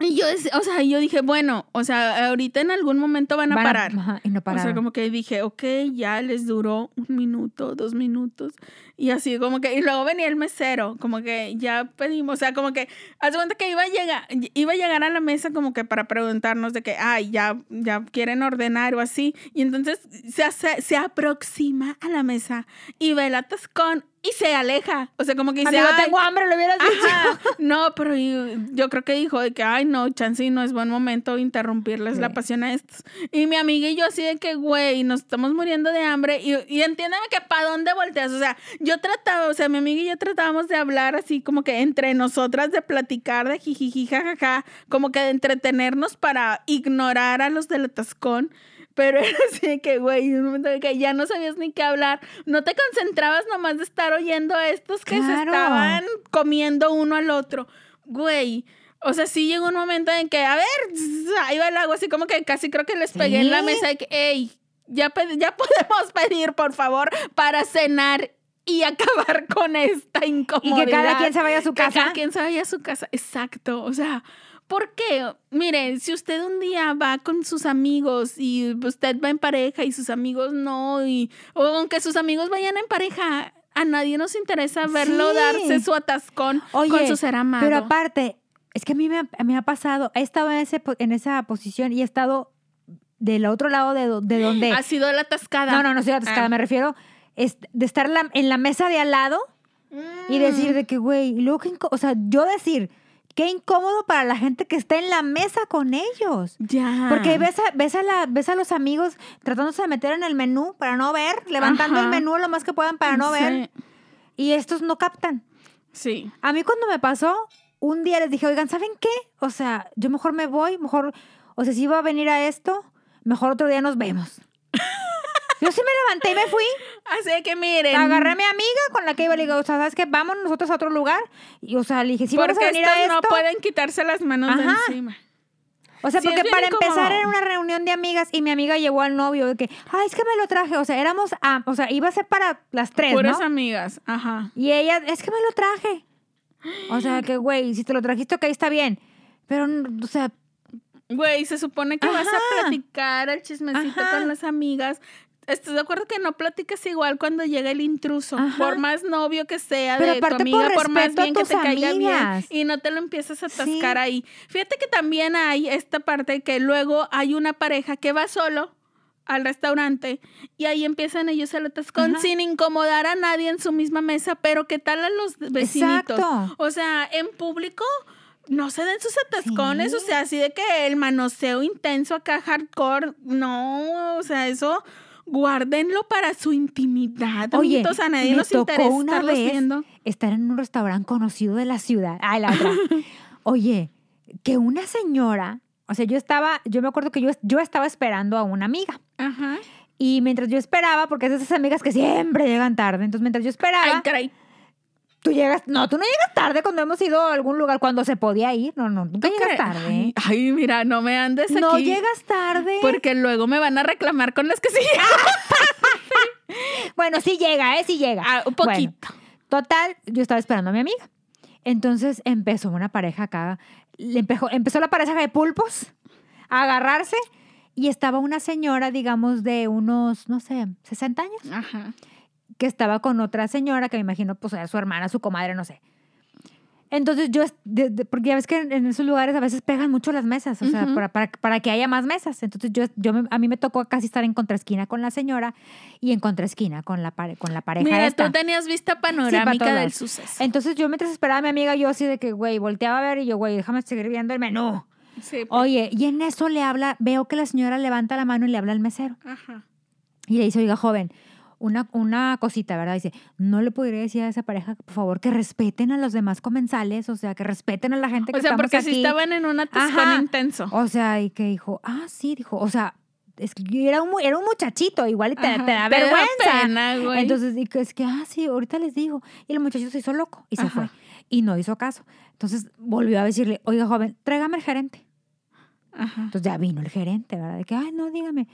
Y yo, o sea, yo dije, bueno, o sea, ahorita en algún momento van a Van a- parar. ajá, y no O pararon. sea, como que dije, ok, ya les duró un minuto, dos minutos. Y así como que, y luego venía el mesero, como que ya pedimos, o sea, como que, haz cuenta que iba a llegar, iba a llegar a la mesa como que para preguntarnos de que, ay, ya, ya quieren ordenar o así. Y entonces se, hace- se aproxima a la mesa y ve el atascón y se aleja. O sea, como que dice, Amigo, "Ay, tengo hambre, lo hubieras dicho. Ajá. No, pero yo, yo creo que dijo de que, ay, no, chance no es buen momento interrumpirles la Sí. pasión a estos. Y mi amiga y yo así de que, güey, nos estamos muriendo de hambre. Y, y entiéndeme que para dónde volteas. O sea, yo trataba, o sea, mi amiga y yo tratábamos de hablar así como que entre nosotras, de platicar, de jijiji, jajaja, como que de entretenernos para ignorar a los del atascón. Pero era así que, güey, un momento de que ya no sabías ni qué hablar. No te concentrabas nomás de estar oyendo a estos que se Claro. estaban comiendo uno al otro. Güey. O sea, sí llegó un momento en que, a ver, ahí va el agua, así como que casi creo que les pegué en la Sí. mesa de que, hey, ya, ya podemos pedir, por favor, para cenar y acabar con esta Y incomodidad. que cada quien se vaya a su Que casa. cada quien se vaya a su casa. Exacto. O sea, ¿por qué? Mire, si usted un día va con sus amigos y usted va en pareja y sus amigos no, y o aunque sus amigos vayan en pareja, a nadie nos interesa verlo Sí. darse su atascón con Oye, su ser amado. Pero aparte, es que a mí me, ha- me ha pasado, he estado en, ese, po- en esa posición y he estado del otro lado de, do- de donde... ha sido la atascada. No, no, no soy atascada, Ah. me refiero es de estar en la, en la mesa de al lado y Mm. decir de que, güey, luego, o sea, yo decir, qué incómodo para la gente que está en la mesa con ellos. Ya. Porque ves a, ves, a la, ves a los amigos tratándose de meter en el menú para no ver, levantando el menú lo más que puedan para no ver, y estos no captan. Sí. A mí cuando me pasó, un día les dije, oigan, ¿saben qué? O sea, yo mejor me voy, mejor, o sea, si iba a venir a esto, mejor otro día nos vemos. yo sí me levanté y me fui. Así que miren. Agarré a mi amiga con la que iba y le digo, o sea, ¿sabes qué? Vamos nosotros a otro lugar. Y, o sea, le dije, si vamos a venir a esto. no pueden quitarse las manos Ajá. de encima. O sea, Sí, porque para empezar era una reunión de amigas y mi amiga llegó al novio de que, ay, es que me lo traje. O sea, éramos, a- o sea, iba a ser para las tres, Puras ¿no? amigas. Ajá. Y ella, es que me lo traje. O sea, que, güey, si te lo trajiste, ok, está bien. Pero, o sea, Güey, se supone que vas a platicar el chismecito Ajá. con las amigas. ¿Estás de acuerdo que no platicas igual cuando llega el intruso? Ajá. Por más novio que sea Pero de tu amiga, por por, más bien que te caiga bien. amigas. Y no te lo empiezas a atascar Sí. ahí. Fíjate que también hay esta parte que luego hay una pareja que va solo al restaurante y ahí empiezan ellos el atascón Ajá. sin incomodar a nadie en su misma mesa, pero ¿qué tal a los vecinitos? Exacto. O sea, en público no se den sus atascones, Sí. o sea, así de que el manoseo intenso acá hardcore, no, o sea, eso guárdenlo para su intimidad, Oye, amiguitos, a nadie nos interesa una vez viendo. estar en un restaurante conocido de la ciudad. Ay, la otra. Oye, que una señora, o sea, yo estaba, yo me acuerdo que yo, yo estaba esperando a una amiga. Ajá. Y mientras yo esperaba, porque es de esas amigas que siempre llegan tarde, entonces mientras yo esperaba, Ay, caray. Tú llegas, no, tú no llegas tarde cuando hemos ido a algún lugar, cuando se podía ir, no, no, nunca ¿Tú llegas tarde. Ay, mira, no me andes no aquí. llegas tarde. Porque luego me van a reclamar con las que sí. Bueno, sí llega, ¿eh? Sí llega. Ah, un Bueno, poquito. Total, yo estaba esperando a mi amiga. Entonces empezó una pareja acá. le empezó, empezó la pareja de pulpos a agarrarse y estaba una señora, digamos, de unos, no sé, 60 años, Ajá. Que estaba con otra señora que me imagino, pues, era su hermana, su comadre, no sé. Entonces yo, de- de- porque ya ves que en, en esos lugares a veces pegan mucho las mesas, o sea, Ujú. para, para, para que haya más mesas. Entonces yo, yo me- a mí me tocó casi estar en contraesquina con la señora y en contraesquina con la, pare- con la pareja Mira, esta. tú tenías vista panorámica todos del suceso. Entonces yo mientras esperaba a mi amiga, yo así de que, güey, volteaba a ver y yo, güey, déjame seguir viendo el menú. Sí, pues, Oye, y en eso le habla, veo que la señora levanta la mano y le habla al mesero. Ajá. Y le dice, oiga, joven, una, una cosita, ¿verdad? Dice, ¿no le podría decir a esa pareja, por favor, que respeten a los demás comensales? O sea, que respeten a la gente que O sea, estamos porque aquí. si estaban en un atascón intenso. O sea, y que dijo, ah, sí, dijo, o sea, es que era un, era un muchachito, igual y te, Ajá, te da vergüenza. pena, güey. Entonces, y que es que, ah, sí, ahorita les digo. Y el muchacho se hizo loco y se Ajá. fue. Y no hizo caso. Entonces volvió a decirle, oiga, joven, tráigame el gerente. Ajá. Entonces ya vino el gerente, ¿verdad? De que, ay, no, dígame.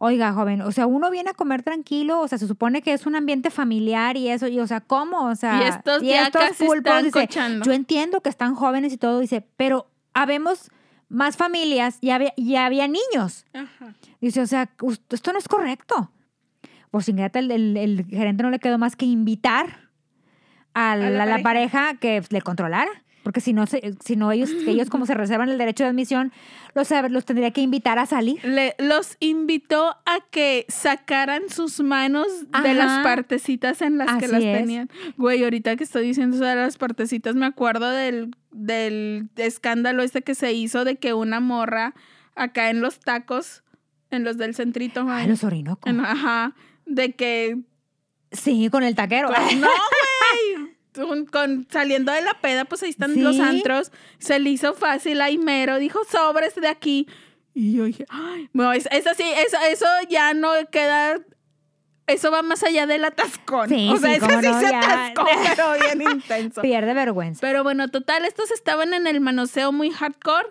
Oiga, joven, o sea, uno viene a comer tranquilo, o sea, se supone que es un ambiente familiar y eso, y o sea, ¿cómo? O sea, Y estos ya casi están dice, yo entiendo que están jóvenes y todo, dice, pero habemos más familias y había, y había niños. Ajá. Dice, o sea, esto no es correcto. Pues sin el, el, el gerente no le quedó más que invitar a la, la a la pareja. pareja que le controlara. Porque si no, si no ellos, ellos como se reservan el derecho de admisión, los, los tendría que invitar a salir. Le- los invitó a que sacaran sus manos de las partecitas en las que las es. tenían. Güey, ahorita que estoy diciendo eso de las partecitas, me acuerdo del, del escándalo este que se hizo de que una morra acá en los tacos, en los del centrito, Ay, ay, los Orinoco. en- ajá, de que Sí, con el taquero. Con- no, güey. Con, con- saliendo de la peda, pues ahí están Sí. los antros. Se le hizo fácil a Imero. Dijo, sobres de aquí. Y yo dije, ay, no, es- eso sí, eso, eso ya no queda. Eso va más allá del atascón. Sí, o sea, sí, cómo sí no, se ya. atascó, pero bien intenso. Pierde vergüenza. Pero bueno, total, estos estaban en el manoseo muy hardcore.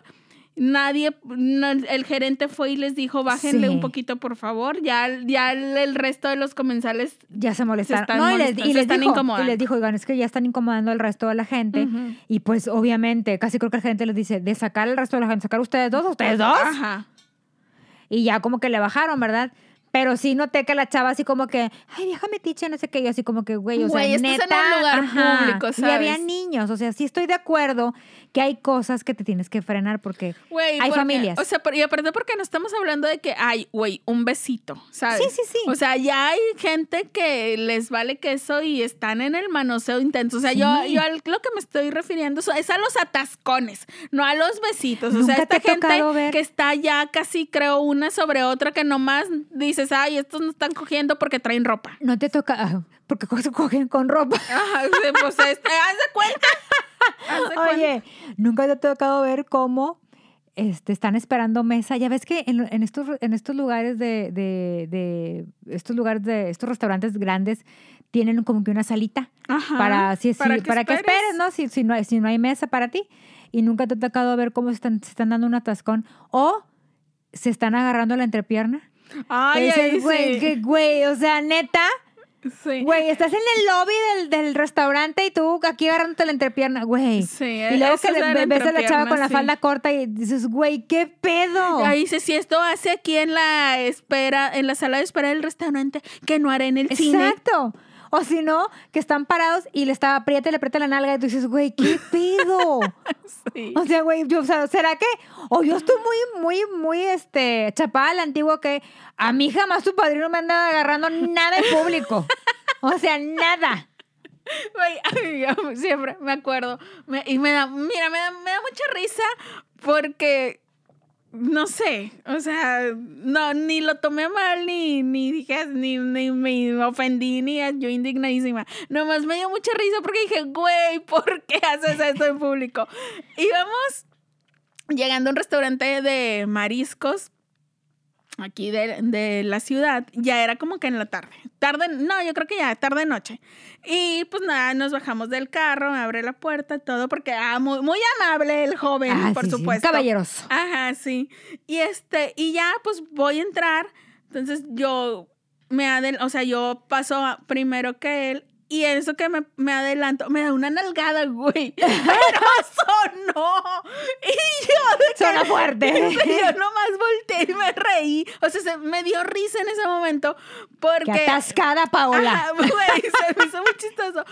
Nadie, no, el gerente fue y les dijo, bájenle Sí. un poquito, por favor. Ya, ya el, resto de los comensales Ya se molestaron. están no, y les, molestando, y se les están dijo, y les dijo, oigan, es que ya están incomodando al resto de la gente. Y pues obviamente, casi creo que el gerente les dice, de sacar al resto de la gente, sacar ustedes dos, ustedes dos. Ajá. Y ya como que le bajaron, ¿verdad? Pero sí noté que la chava así como que, ay, vieja metiche, no sé qué. Yo así como que, güey, o Güey, sea, estás en neta. un lugar ajá. público, Y había niños. O sea, sí estoy de acuerdo que hay cosas que te tienes que frenar porque hay porque- familias. O sea, y aparte porque no estamos hablando de que hay, güey, un besito, ¿sabes? Sí, sí, sí. O sea, ya hay gente que les vale queso y están en el manoseo intenso. O sea, yo, Sí. yo lo que me estoy refiriendo es a los atascones, no a los besitos. O Nunca sea, esta gente ver- que está ya casi, creo, una sobre otra que nomás dices, ay, estos no están cogiendo porque traen ropa. no te toca, ah, porque co- cogen con ropa. Ajá, pues, este, haz de cuenta. Oye, nunca te ha tocado ver cómo este, están esperando mesa. Ya ves que en, en estos, en estos lugares de, de, de- estos lugares de estos restaurantes grandes tienen como que una salita Ajá, para, si, si- para para, que que, esperes, ¿no? Si, si no hay, si no hay mesa para ti. Y nunca te ha tocado ver cómo se están, se están dando un atascón. O se están agarrando la entrepierna. Ay, güey, sí. que, güey, o sea, neta, Sí. güey, estás en el lobby del, del restaurante y tú aquí agarrándote la entrepierna, güey. Sí, Y luego eso que le- ves a la chava con la sí. falda corta y dices, güey, ¿qué pedo? Ahí dice, si esto hace aquí en la espera, en la sala de espera del restaurante, que no hará en el cine. Exacto. O si no, que están parados y le está aprieta y le aprieta la nalga y tú dices, güey, ¿qué pedo? Sí. O sea, güey, yo, o sea, ¿será que? O yo estoy muy, muy, muy, este, chapada al antiguo que a mí jamás su padrino me anda agarrando nada en público. O sea, nada. Güey, yo siempre me acuerdo. Me- y me da, mira, me da, me da mucha risa porque, no sé, o sea, no, ni lo tomé mal, ni, ni dije, ni, ni me ofendí, ni yo indignadísima. Nomás me dio mucha risa porque dije, güey, ¿por qué haces esto en público? Íbamos llegando a un restaurante de mariscos aquí de, de la ciudad, ya era como que en la tarde. Tarde, no, yo creo que ya tarde noche. Y pues nada, nos bajamos del carro, me abre la puerta, todo, porque ah, muy, muy amable el joven, Ah, por sí, sí, supuesto. caballeroso. Ajá, sí. Y este, y ya pues voy a entrar. Entonces yo me adel o sea, yo paso primero que él. Y eso que me, me adelanto, me da una nalgada, güey. Pero sonó. Y yo de que- Suena fuerte. yo nomás volteé y me reí. O sea, se me dio risa en ese momento porque... Qué atascada, Paola. Ajá, güey, se me hizo muy chistoso.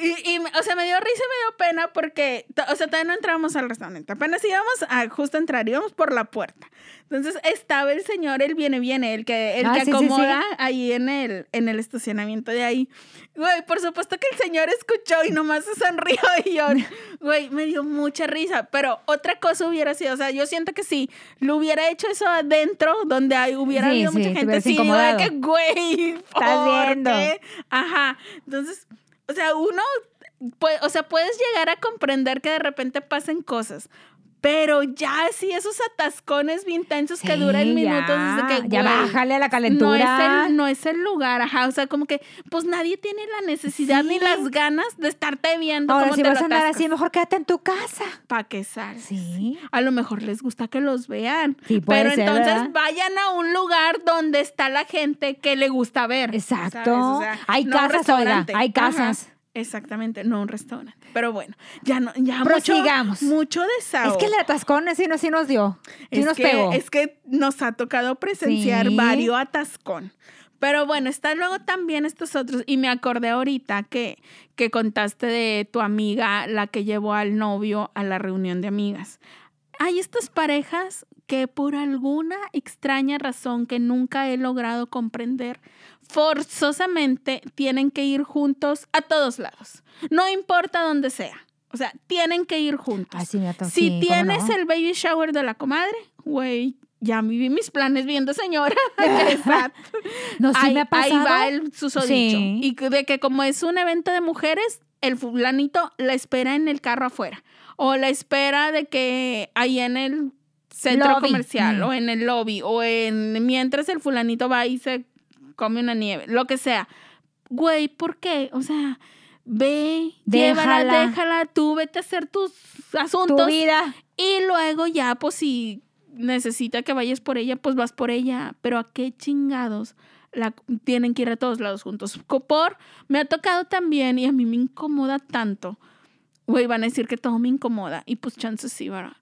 Y, y, o sea, me dio risa y me dio pena porque, o sea, todavía no entramos al restaurante. Apenas íbamos a justo entrar, íbamos por la puerta. Entonces estaba el señor, el viene, viene, el que, el Ah, que sí, sí, acomoda ahí en el, en el estacionamiento de ahí. Güey, por supuesto que el señor escuchó y nomás se sonrió y yo, güey, me dio mucha risa. Pero otra cosa hubiera sido, o sea, yo siento que si lo hubiera hecho eso adentro, donde hay, hubiera Sí, habido sí, mucha te gente, sí, digo de que, güey, Estás ¿por viendo. qué? Ajá. Entonces, o sea, uno, puede, o sea, puedes llegar a comprender que de repente pasen cosas. Pero ya sí, esos atascones bien tensos que Sí, duran minutos ya, desde que ya güey, bájale a la No calentura. es, el, no es el lugar, ajá. O sea, como que, pues nadie tiene la necesidad ni las ganas de estarte viendo Ahora, cómo si te vas a andar así, mejor quédate en tu casa. Pa' que salgas. Sí. A lo mejor les gusta que los vean. Sí, puede pero ser, entonces ¿verdad? vayan a un lugar donde está la gente que le gusta ver. Exacto. ¿sabes? O sea, hay no casas, oiga, hay casas. Exactamente, no un restaurante. Pero bueno, ya no, ya Prosigamos. mucho, mucho desahogo. Es que el atascón sí, no, sí nos dio. Sí es nos que, pegó. es que nos ha tocado presenciar Sí. varios atascón. Pero bueno, están luego también estos otros. Y me acordé ahorita que, que contaste de tu amiga, la que llevó al novio a la reunión de amigas. Hay estas parejas que por alguna extraña razón que nunca he logrado comprender, forzosamente tienen que ir juntos a todos lados. No importa dónde sea. O sea, tienen que ir juntos. Ay, sí, me Si sí, ¿cómo tienes no? el baby shower de la comadre, güey, ya viví mis planes viendo señora. No, sí ahí, me ha ahí pasado. va el susodicho. Sí. Y de que como es un evento de mujeres, el fulanito la espera en el carro afuera. O la espera de que ahí en el centro Lobby. comercial Mm. o en el lobby o en mientras el fulanito va y se come una nieve, lo que sea. Güey, ¿por qué? O sea, ve, llévala, Déjala. déjala, tú vete a hacer tus Tu asuntos vida. y luego ya, pues si necesita que vayas por ella, pues vas por ella. Pero a qué chingados la tienen que ir a todos lados juntos. Por, me ha tocado también y a mí me incomoda tanto. Güey, van a decir que todo me incomoda. Y pues chances sí, ¿verdad?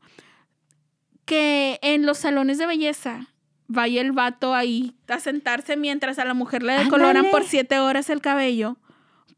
Que en los salones de belleza vaya el vato ahí a sentarse mientras a la mujer le decoloran Ándale. por siete horas el cabello.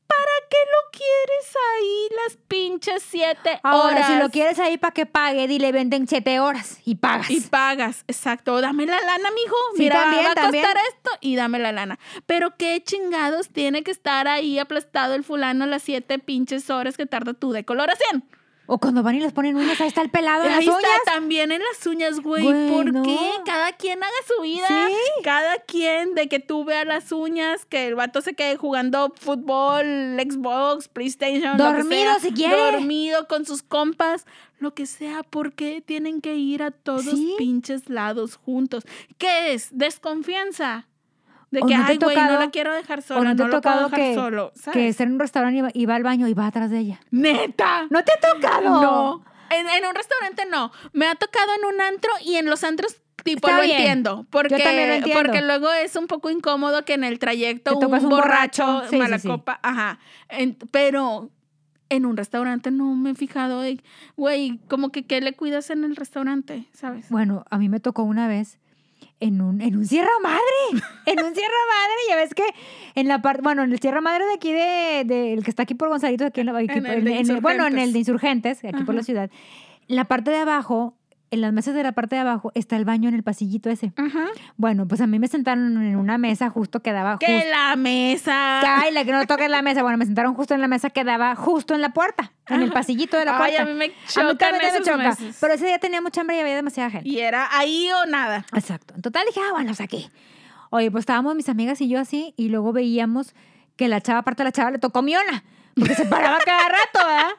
¿Para qué lo quieres ahí las pinches siete Ahora, horas? si lo quieres ahí para que pague, dile vente en siete horas y pagas. Y pagas, exacto. Dame la lana, mijo. Sí, Mira, también, va a también. costar esto y dame la lana. Pero qué chingados tiene que estar ahí aplastado el fulano las siete pinches horas que tarda tu decoloración. O cuando van y les ponen uñas, ahí está el pelado en Ahí las está uñas. también en las uñas, güey. Güey, ¿Por no. qué? Cada quien haga su vida. Sí. Cada quien de que tú veas las uñas, que el vato se quede jugando fútbol, Xbox, PlayStation. lo que Dormido, sea, si quiere. Dormido con sus compas, lo que sea. ¿Por qué tienen que ir a todos Sí. pinches lados juntos? ¿Qué es? Desconfianza. De ¿O que, no te ay, güey, no la quiero dejar O sola, no no, te ha lo puedo tocado dejar que, solo. que estar en un restaurante y va, al baño y va atrás de ella. ¡Neta! ¿No te ha tocado? No. En, en un restaurante no. Me ha tocado en un antro y en los antros tipo Está lo bien. entiendo. Porque, también lo entiendo. porque luego es un poco incómodo que en el trayecto Te un un borracho, borracho. Sí, mala sí, sí. copa, ajá. En- pero en un restaurante no me he fijado güey, como que qué le cuidas en el restaurante, ¿sabes? Bueno, a mí me tocó una vez en un, en un Sierra Madre. en un Sierra Madre. Ya ves que en la parte, bueno, en el Sierra Madre de aquí, de, de- el que está aquí por Gonzalito, aquí en, la, aquí En por- el de en el- bueno, en el de Insurgentes. Aquí por la ciudad. La parte de abajo, en las mesas de la parte de abajo, está el baño en el pasillito ese. Ajá. Bueno, pues a mí me sentaron en una mesa justo que daba Que justo. la mesa. Ay, la que no toca en la mesa. Bueno, me sentaron justo en la mesa que daba justo en la puerta, en el pasillito de la Ay, puerta. a mí me A mí me choca. meses. Pero ese día tenía mucha hambre y había demasiada gente. Y era ahí o nada. Exacto. En total dije, ah, bueno, pues aquí. Oye, pues estábamos mis amigas y yo así, y luego veíamos que la chava, aparte de la chava, le tocó miona, porque se paraba cada rato, ¿verdad?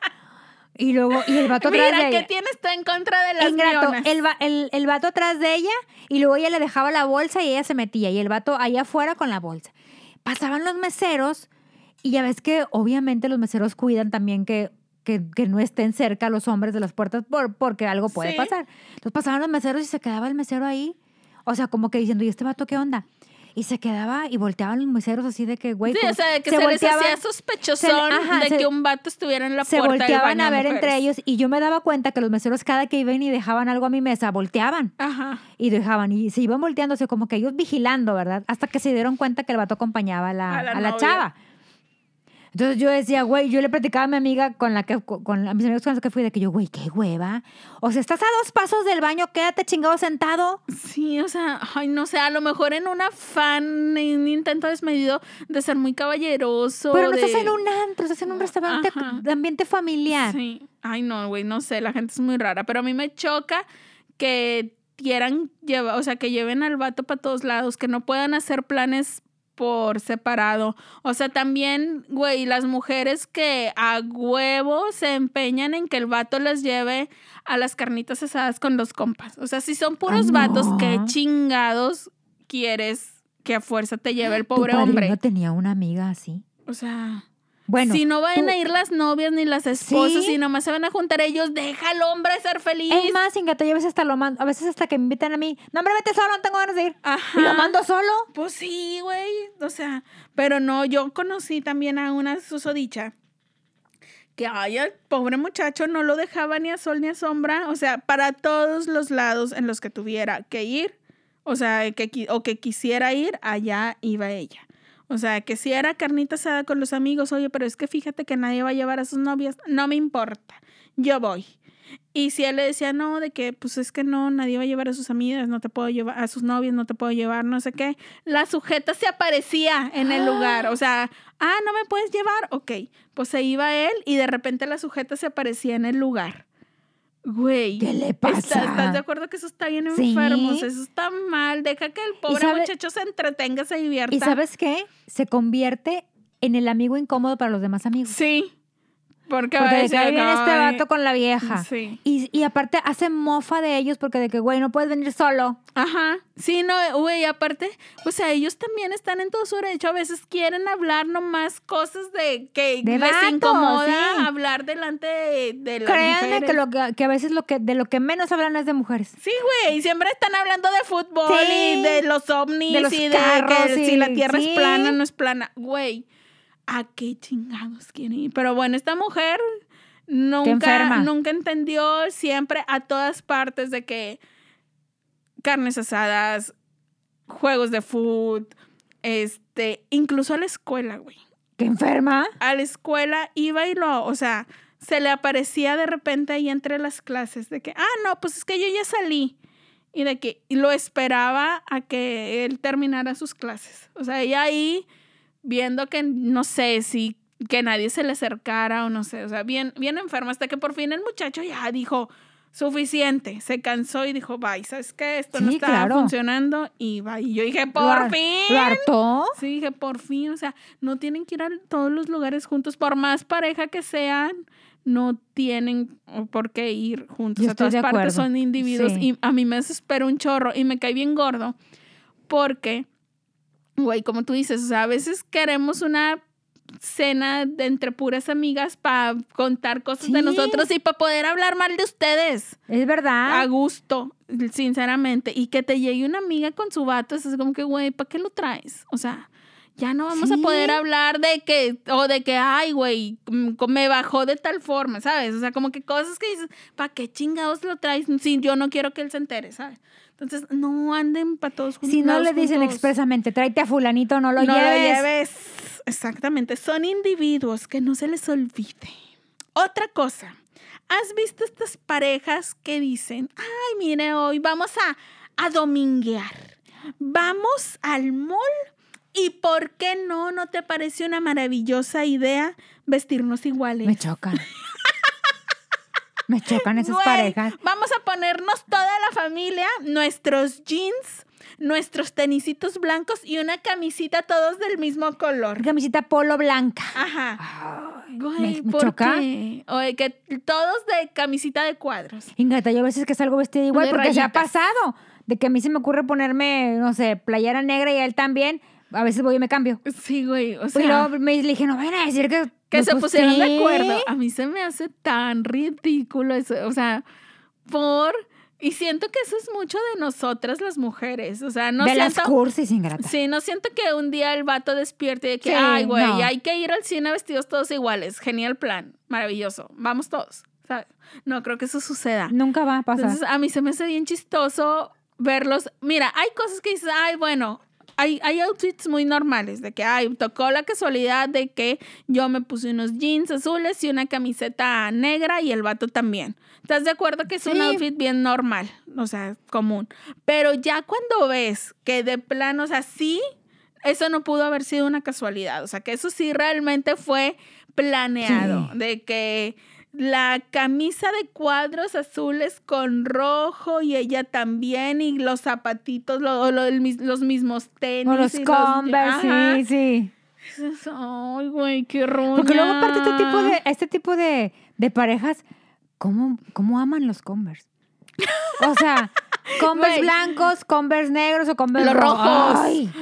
Y luego, y el vato atrás Mira, de ¿qué ella. tienes tú en contra de las Ingrato, el, va- el, el vato atrás de ella, y luego ella le dejaba la bolsa y ella se metía, y el vato allá afuera con la bolsa. Pasaban los meseros, y ya ves que obviamente los meseros cuidan también que, que, que no estén cerca los hombres de las puertas por, porque algo puede Sí. pasar. Entonces pasaban los meseros y se quedaba el mesero ahí. O sea, como que diciendo, ¿y este vato qué onda? Y se quedaba y volteaban los meseros así de que, güey, Sí, o sea, de que se, les volteaban- hacía sospechosón se ajá, de se- que un vato estuviera en la se puerta del volteaban baño a ver entre ellos y yo me daba cuenta que los meseros cada que iban y dejaban algo a mi mesa, volteaban Ajá. y dejaban y se iban volteándose como que ellos vigilando, ¿verdad? Hasta que se dieron cuenta que el vato acompañaba a la, A la a la novia. chava. Entonces yo decía, güey, yo le platicaba a mi amiga con la que, con a mis amigos con los que fui, de que yo, güey, qué hueva. O sea, estás a dos pasos del baño, quédate chingado sentado. Sí, o sea, ay, no sé, a lo mejor en un afán, en un intento desmedido de ser muy caballeroso. Pero no de- estás en un antro, estás en un restaurante Ajá. de ambiente familiar. Sí. Ay, no, güey, no sé, la gente es muy rara. Pero a mí me choca que quieran llevar, o sea, que lleven al vato para todos lados, que no puedan hacer planes por separado. O sea, también, güey, las mujeres que a huevo se empeñan en que el vato las lleve a las carnitas asadas con los compas. O sea, si son puros Ay, vatos, no. ¿qué chingados quieres que a fuerza te lleve el pobre hombre? tenía una amiga así. O sea, Bueno, si no van tú- a ir las novias ni las esposas Sí. y nomás se van a juntar ellos, deja al hombre ser feliz. Es más, Ingato, yo a veces hasta lo mando, a veces hasta que me invitan a mí, no, hombre, vete solo, no tengo ganas de ir. Ajá. Y lo mando solo. Pues sí, güey. O sea, pero no, yo conocí también a una susodicha que ay, el pobre muchacho no lo dejaba ni a sol ni a sombra, o sea, para todos los lados en los que tuviera que ir, o sea, que, o que quisiera ir, allá iba ella. O sea, que si era carnita asada con los amigos, oye, pero es que fíjate que nadie va a llevar a sus novias, no me importa, yo voy. Y si él le decía, no, de que pues es que no, nadie va a llevar a sus amigas, no te puedo llevar, a sus novias no te puedo llevar, no sé qué, la sujeta se aparecía en el lugar. O sea, ah, no me puedes llevar, ok. Pues se iba él y de repente la sujeta se aparecía en el lugar. Güey. ¿Qué le ¿estás- pasa? ¿Estás de acuerdo que eso está bien enfermo? Eso está mal. Deja que el pobre sabe- muchacho se entretenga, se divierta. ¿Y sabes qué? Se convierte en el amigo incómodo para los demás amigos. Sí. Porque, Porque de que ahí viene este vato con la vieja. Sí. Y, y aparte hace mofa de ellos porque de que, güey, no puedes venir solo. Ajá, sí, no, güey, aparte, o sea, ellos también están en todo su derecho, a veces quieren hablar nomás cosas de que De les incomoda sí. hablar delante de, de las Créanme mujeres. que, lo que, que a veces lo que, de lo que menos hablan es de mujeres. Sí, güey, siempre están hablando de fútbol Sí. y de los ovnis De los y de carros que si la y- tierra sí. es plana no es plana. Güey, ¿a qué chingados quieren ir? Pero bueno, esta mujer nunca, nunca entendió siempre a todas partes de que carnes asadas, juegos de fútbol, este, incluso a la escuela, güey ¿Qué enferma? a la escuela iba y lo, o sea, se le aparecía de repente ahí entre las clases de que, ah, no, pues es que yo ya salí. Y de que y lo esperaba a que él terminara sus clases. O sea, ella ahí viendo que, no sé, si que nadie se le acercara o no sé, o sea, bien, bien enferma, hasta que por fin el muchacho ya dijo, suficiente, se cansó y dijo, bye, ¿sabes qué? Esto no está claro. funcionando y bye. Y yo dije, ¿Lo por fin. ¿Lo hartó? Sí, dije, por fin, o sea, no tienen que ir a todos los lugares juntos, por más pareja que sean, no tienen por qué ir juntos. Yo a todas partes acuerdo. son individuos Sí. y a mí me desespera un chorro y me cae bien gordo porque, güey, como tú dices, o sea, a veces queremos una cena de entre puras amigas para contar cosas de nosotros y para poder hablar mal de ustedes Es verdad. a gusto, sinceramente. Y que te llegue una amiga con su vato, es como que, güey, ¿para qué lo traes? O sea, ya no vamos a poder hablar de que, o de que, ay, güey, mm, me bajó de tal forma, ¿sabes? O sea, como que cosas que dices, ¿para qué chingados lo traes? Si yo no quiero que él se entere, ¿sabes? Entonces, no anden para todos juntos. si no le dicen juntos. expresamente, tráete a fulanito, no lo no lleves. lo lleves. Exactamente. Son individuos que no se les olvide. Otra cosa. ¿Has visto estas parejas que dicen, ay, mire, hoy vamos a, a dominguear? Vamos al mall y ¿por qué no? ¿No te parece una maravillosa idea vestirnos iguales? Me chocan. Me chocan esas Güey, parejas. Vamos a ponernos toda la familia nuestros jeans, nuestros tenisitos blancos y una camisita todos del mismo color. Camisita polo blanca. Ajá. Güey, me- me ¿por choca. qué? O de que todos de camisita de cuadros. Ingata, yo a veces que salgo vestida igual De porque se ha rayitas. pasado. De que a mí se me ocurre ponerme, no sé, playera negra y a él también. A veces voy y me cambio. Sí, güey. O y sea, luego me le dije, no vayan a decir que... que se pusieron de acuerdo. A mí se me hace tan ridículo eso. O sea, por. Y siento que eso es mucho de nosotras las mujeres. O sea, no de las siento. cursis, ingrata. Sí, no siento que un día el vato despierte de que, Sí, ay, güey, no. hay que ir al cine vestidos todos iguales. Genial plan, maravilloso. Vamos todos. ¿sabes? No creo que eso suceda. Nunca va a pasar. Entonces, a mí se me hace bien chistoso verlos. Mira, hay cosas que dices, ay, bueno, hay, hay outfits muy normales, de que, ay, tocó la casualidad de que yo me puse unos jeans azules y una camiseta negra y el vato también. ¿Estás de acuerdo que es un outfit bien normal? O sea, común. Pero ya cuando ves que de plano, o sea, sí, eso no pudo haber sido una casualidad. O sea, que eso sí realmente fue planeado. Sí. De que la camisa de cuadros azules con rojo y ella también y los zapatitos, lo- los mismos tenis. o los y Converse, sí, sí. Ay, güey, qué roña. Porque luego aparte este tipo de, este tipo de, de parejas, ¿cómo, ¿cómo aman los Converse? O sea, Converse Güey. blancos, Converse negros o Converse Los rojos.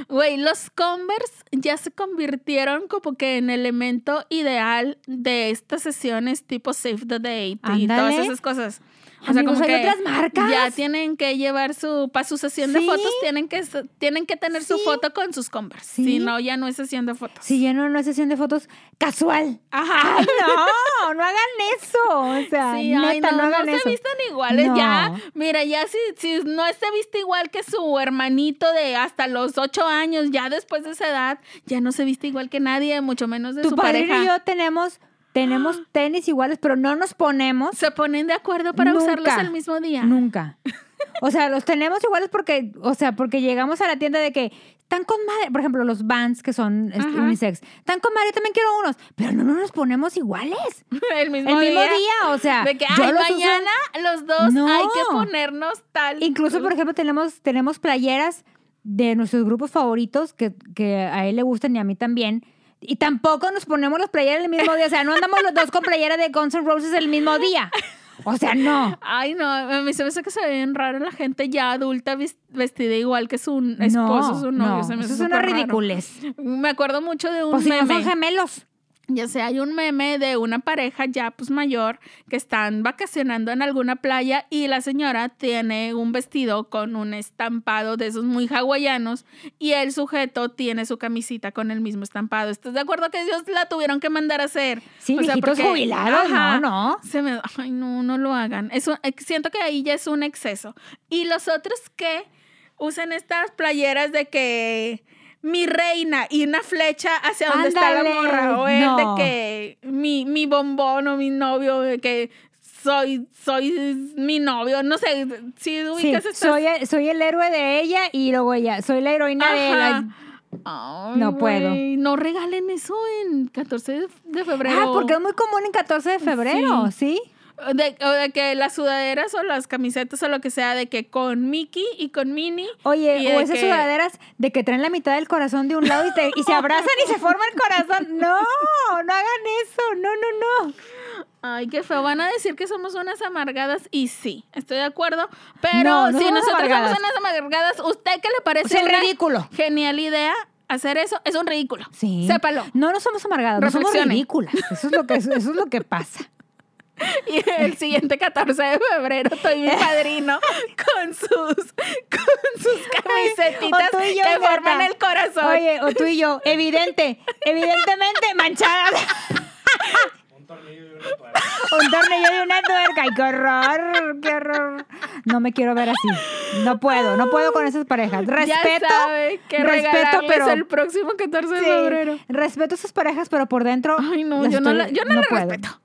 Güey, los Converse ya se convirtieron como que en elemento ideal de estas sesiones tipo Save the Date y todas esas cosas. O sea, Amigos, como hay que otras marcas. ya tienen que llevar su, para su sesión de fotos, tienen que, tienen que tener su foto con sus Converse. Sí. Si no, ya no es sesión de fotos. Si ya no, no es sesión de fotos casual. Ajá. Ay, no, no hagan eso. O sea, ay, neta, no, no, no hagan se eso. vistan iguales. No. Ya, mira, ya si, si no se viste igual que su hermanito de hasta los ocho años, ya después de esa edad, ya no se viste igual que nadie, mucho menos de Tu su pareja. y yo tenemos, tenemos tenis iguales, pero no nos ponemos Se ponen de acuerdo para Nunca. usarlos el mismo día. nunca. O sea, los tenemos iguales porque, o sea, porque llegamos a la tienda de que están con madre, por ejemplo, los Vans que son este, Ajá. unisex, están con madre, yo también quiero unos, pero no, no nos ponemos iguales. el mismo El mismo día. o sea, De que, yo ay, los uso- mañana los dos No. hay que ponernos tal. Incluso, por ejemplo, tenemos, tenemos playeras de nuestros grupos favoritos que, que a él le gustan y a mí también. Y tampoco nos ponemos las playeras el mismo día. O sea, no andamos los dos con playera de Guns N' Roses el mismo día. O sea, no. Ay, no, a mí se me hace que se ve bien raro la gente ya adulta vestida igual que su esposo, no, su novio. no, se me hace eso es una ridiculez. Me acuerdo mucho de un Pues si no meme. son gemelos. Ya sé, hay un meme de una pareja ya pues mayor que están vacacionando en alguna playa y la señora tiene un vestido con un estampado de esos muy hawaianos y el sujeto tiene su camisita con el mismo estampado. ¿Estás de acuerdo que ellos la tuvieron que mandar a hacer? Sí, viejitos jubilados, no, no. Se me, ay, no, no lo hagan. Eso, eh, siento que ahí ya es un exceso. Y los otros que usan estas playeras de que mi reina y una flecha hacia donde está la morra. O el no. de que mi, mi bombón o mi novio, de que soy, soy mi novio. No sé, si Sí, ubicas estas- soy, el- soy el héroe de ella y luego ella, soy la heroína de. Ay, Ay, No puedo. No regalen eso en 14 de- febrero. Ah, porque es muy común en 14 de febrero, ¿sí? De, o de que las sudaderas o las camisetas o lo que sea, de que con Mickey y con Minnie. Oye, o esas que- sudaderas de que traen la mitad del corazón de un lado y, te- y se abrazan y se forma el corazón. No, no hagan eso. No, no, no. Ay, qué feo. Van a decir que somos unas amargadas y sí, estoy de acuerdo. Pero No, no si somos nosotros amargadas. somos unas amargadas, ¿usted qué le parece O sea, una ridículo. genial idea? Hacer eso es un ridículo. Sí. Sépalo. No, no somos amargadas, no somos ridículas. Eso es lo que, eso es lo que pasa. Y el siguiente 14 de febrero estoy mi padrino con sus, con sus camisetitas yo, que forman el corazón. Oye, o tú y yo, evidente, evidentemente manchadas. Un tornillo y una pared. Un tornillo y una tuerca. ¡Ay, qué horror! ¡Qué horror! No me quiero ver así. No puedo, no puedo con esas parejas. Respeto. ya sabe que respeto, pero- el próximo 14 de Sí, febrero. respeto a esas parejas, pero por dentro. Ay, no, yo no, la, yo no, la puedo. respeto.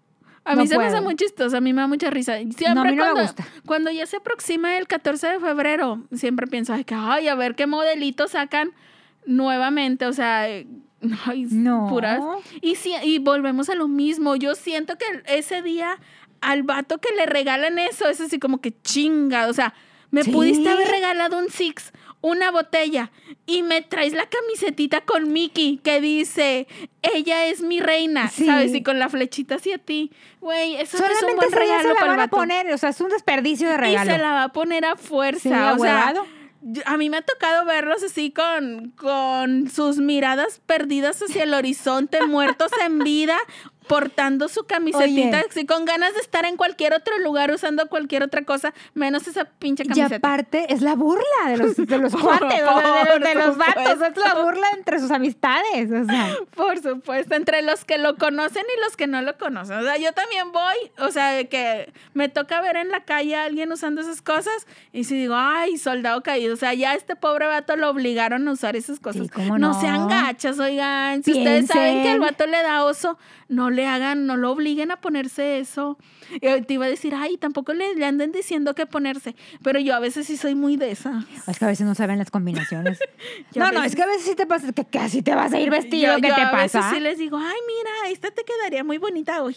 A mí No se me hace muy chistoso, a mí me da mucha risa. Siempre No, a mí no me cuando, gusta. cuando ya se aproxima el 14 de febrero, siempre pienso, ay, que, ay, a ver qué modelitos sacan nuevamente, o sea, eh, ay, No. puras. Y, si, y volvemos a lo mismo, yo siento que ese día al vato que le regalan eso es así como que chingado, o sea, me Sí. pudiste haber regalado un Six, una botella, y me traes la camisetita con Mickey que dice, ella es mi reina, Sí. ¿sabes? Y con la flechita hacia ti. Güey, eso no es un Solamente buen regalo se la para van a poner. O sea, es un desperdicio de Y regalo. se la va a poner a fuerza. Sí, o sea, a mí me ha tocado verlos así con, con sus miradas perdidas hacia el horizonte, muertos en vida, portando su camisetita, Oye. con ganas de estar en cualquier otro lugar usando cualquier otra cosa, menos esa pinche Y camiseta. aparte, es la burla de los, de los cuates, o sea, de, por de los vatos. Es la burla entre sus amistades. O sea, Por supuesto, entre los que lo conocen y los que no lo conocen. O sea, yo también voy, o sea, de que me toca ver en la calle a alguien usando esas cosas y si digo, ay, soldado caído. O sea, ya este pobre vato lo obligaron a usar esas cosas. Sí, ¿cómo no? sean gachas, oigan. Si ustedes saben que el vato le da oso, no le hagan, no lo obliguen a ponerse eso. Y te iba a decir, ay, tampoco le, le anden diciendo qué ponerse. Pero yo a veces sí soy muy de esa. es que a veces no saben las combinaciones. No, no, veces- es que a veces sí te pasa, que casi te vas a ir vestido. Yo- ¿Qué yo te a veces pasa? sí les digo, ay, mira, esta te quedaría muy bonita hoy.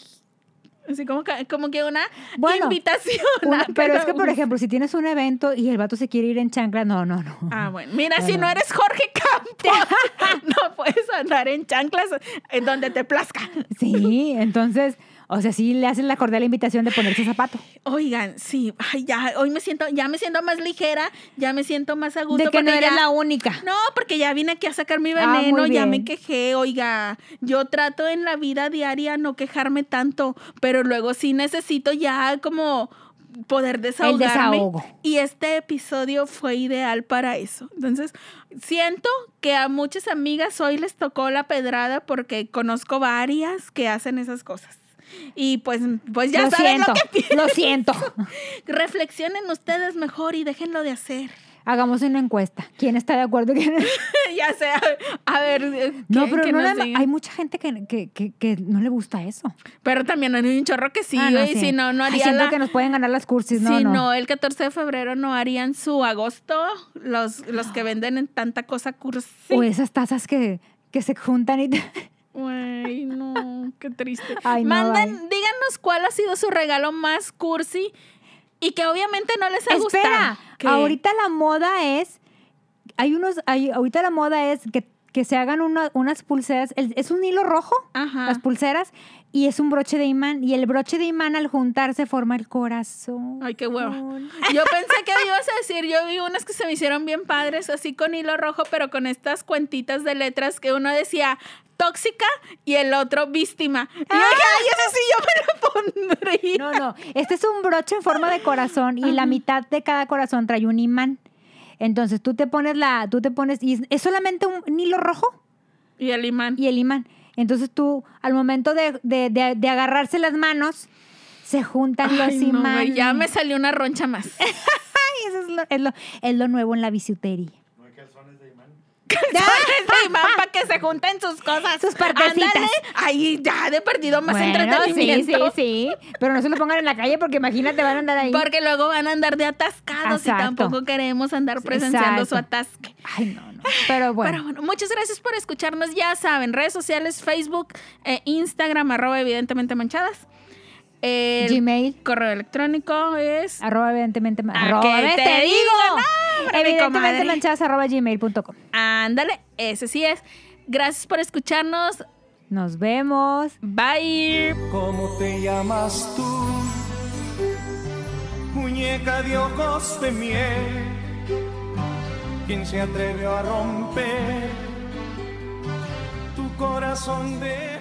Así como que, como que una Bueno, invitación. Una- pero que es que, por ejemplo, si tienes un evento y el vato se quiere ir en chancla, no, no, no. Ah, bueno. Mira, si no eres Jorge no puedes andar en chanclas en donde te plazca. Sí, entonces, o sea, sí le hacen la cordial invitación de ponerse zapato. Oigan, sí, ay, ya, hoy me siento, ya me siento más ligera, ya me siento más a gusto. De que no eres ya- la única. No, porque ya vine aquí a sacar mi Ah, veneno, ya me quejé, oiga, yo trato en la vida diaria no quejarme tanto, pero luego sí necesito ya como poder desahogarme. desahogo. Y este episodio fue ideal para eso. Entonces, siento que a muchas amigas hoy les tocó la pedrada porque conozco varias que hacen esas cosas. Y pues, pues ya lo saben siento, lo que lo siento. Reflexionen ustedes mejor y déjenlo de hacer. Hagamos una encuesta. ¿Quién está de acuerdo? ¿Quién- ya sea, a ver. No, pero no digan. hay mucha gente que, que, que, que no le gusta eso. Pero también hay un chorro que sí, Ah, no, sí. si no, no Ay, haría siento la... que nos pueden ganar las cursis. No, si no. no. el 14 de febrero no harían su agosto, los, los que venden en tanta cosa cursi. O esas tazas que, que se juntan y... Güey, no, qué triste. Ay, no, Manden, ay. díganos cuál ha sido su regalo más cursi y que obviamente no les ha Espera, gustado. Que- ahorita la moda es... Hay unos... Hay, ahorita la moda es que, que se hagan una- unas pulseras. el- es un hilo rojo, Ajá. las pulseras, y es un broche de imán. Y el broche de imán al juntarse forma el corazón. Ay, qué hueva. Yo pensé que ibas a decir, yo vi unas que se me hicieron bien padres, así con hilo rojo, pero con estas cuentitas de letras que uno decía tóxica y el otro víctima. Y dije, ay, eso sí yo me lo pondría. No, no. Este es un broche en forma de corazón y la mitad de cada corazón trae un imán. Entonces tú te pones la, tú te pones, y es- solamente un hilo rojo Y el imán. y el imán. Entonces tú, al momento de, de- de- de agarrarse las manos, se juntan los no, imanes. ya me salió una roncha más. Eso es lo, es lo- es lo nuevo en la bisutería. No hay calzones de imán para que se junten sus cosas. Sus partecitas. Ándale. Ay, ya de perdido más Bueno, sí, entretenimiento. sí, sí. Pero no se lo pongan en la calle porque imagínate, van a andar ahí. Porque luego van a andar de atascados Exacto. y tampoco queremos andar presenciando su atasque. Ay, no, no. Pero bueno. Pero bueno, muchas gracias por escucharnos. Ya saben, redes sociales, Facebook, eh, Instagram, arroba evidentemente manchadas. El Gmail. correo electrónico es... Arroba evidentemente ¿A arroba, te te digo? digo. No, evidentemente manchadas arroba gmail.com. Ándale, ese sí es. Gracias por escucharnos. Nos vemos. Bye. ¿Cómo te llamas tú? Muñeca de ojos de miel. ¿Quién se atrevió a romper tu corazón de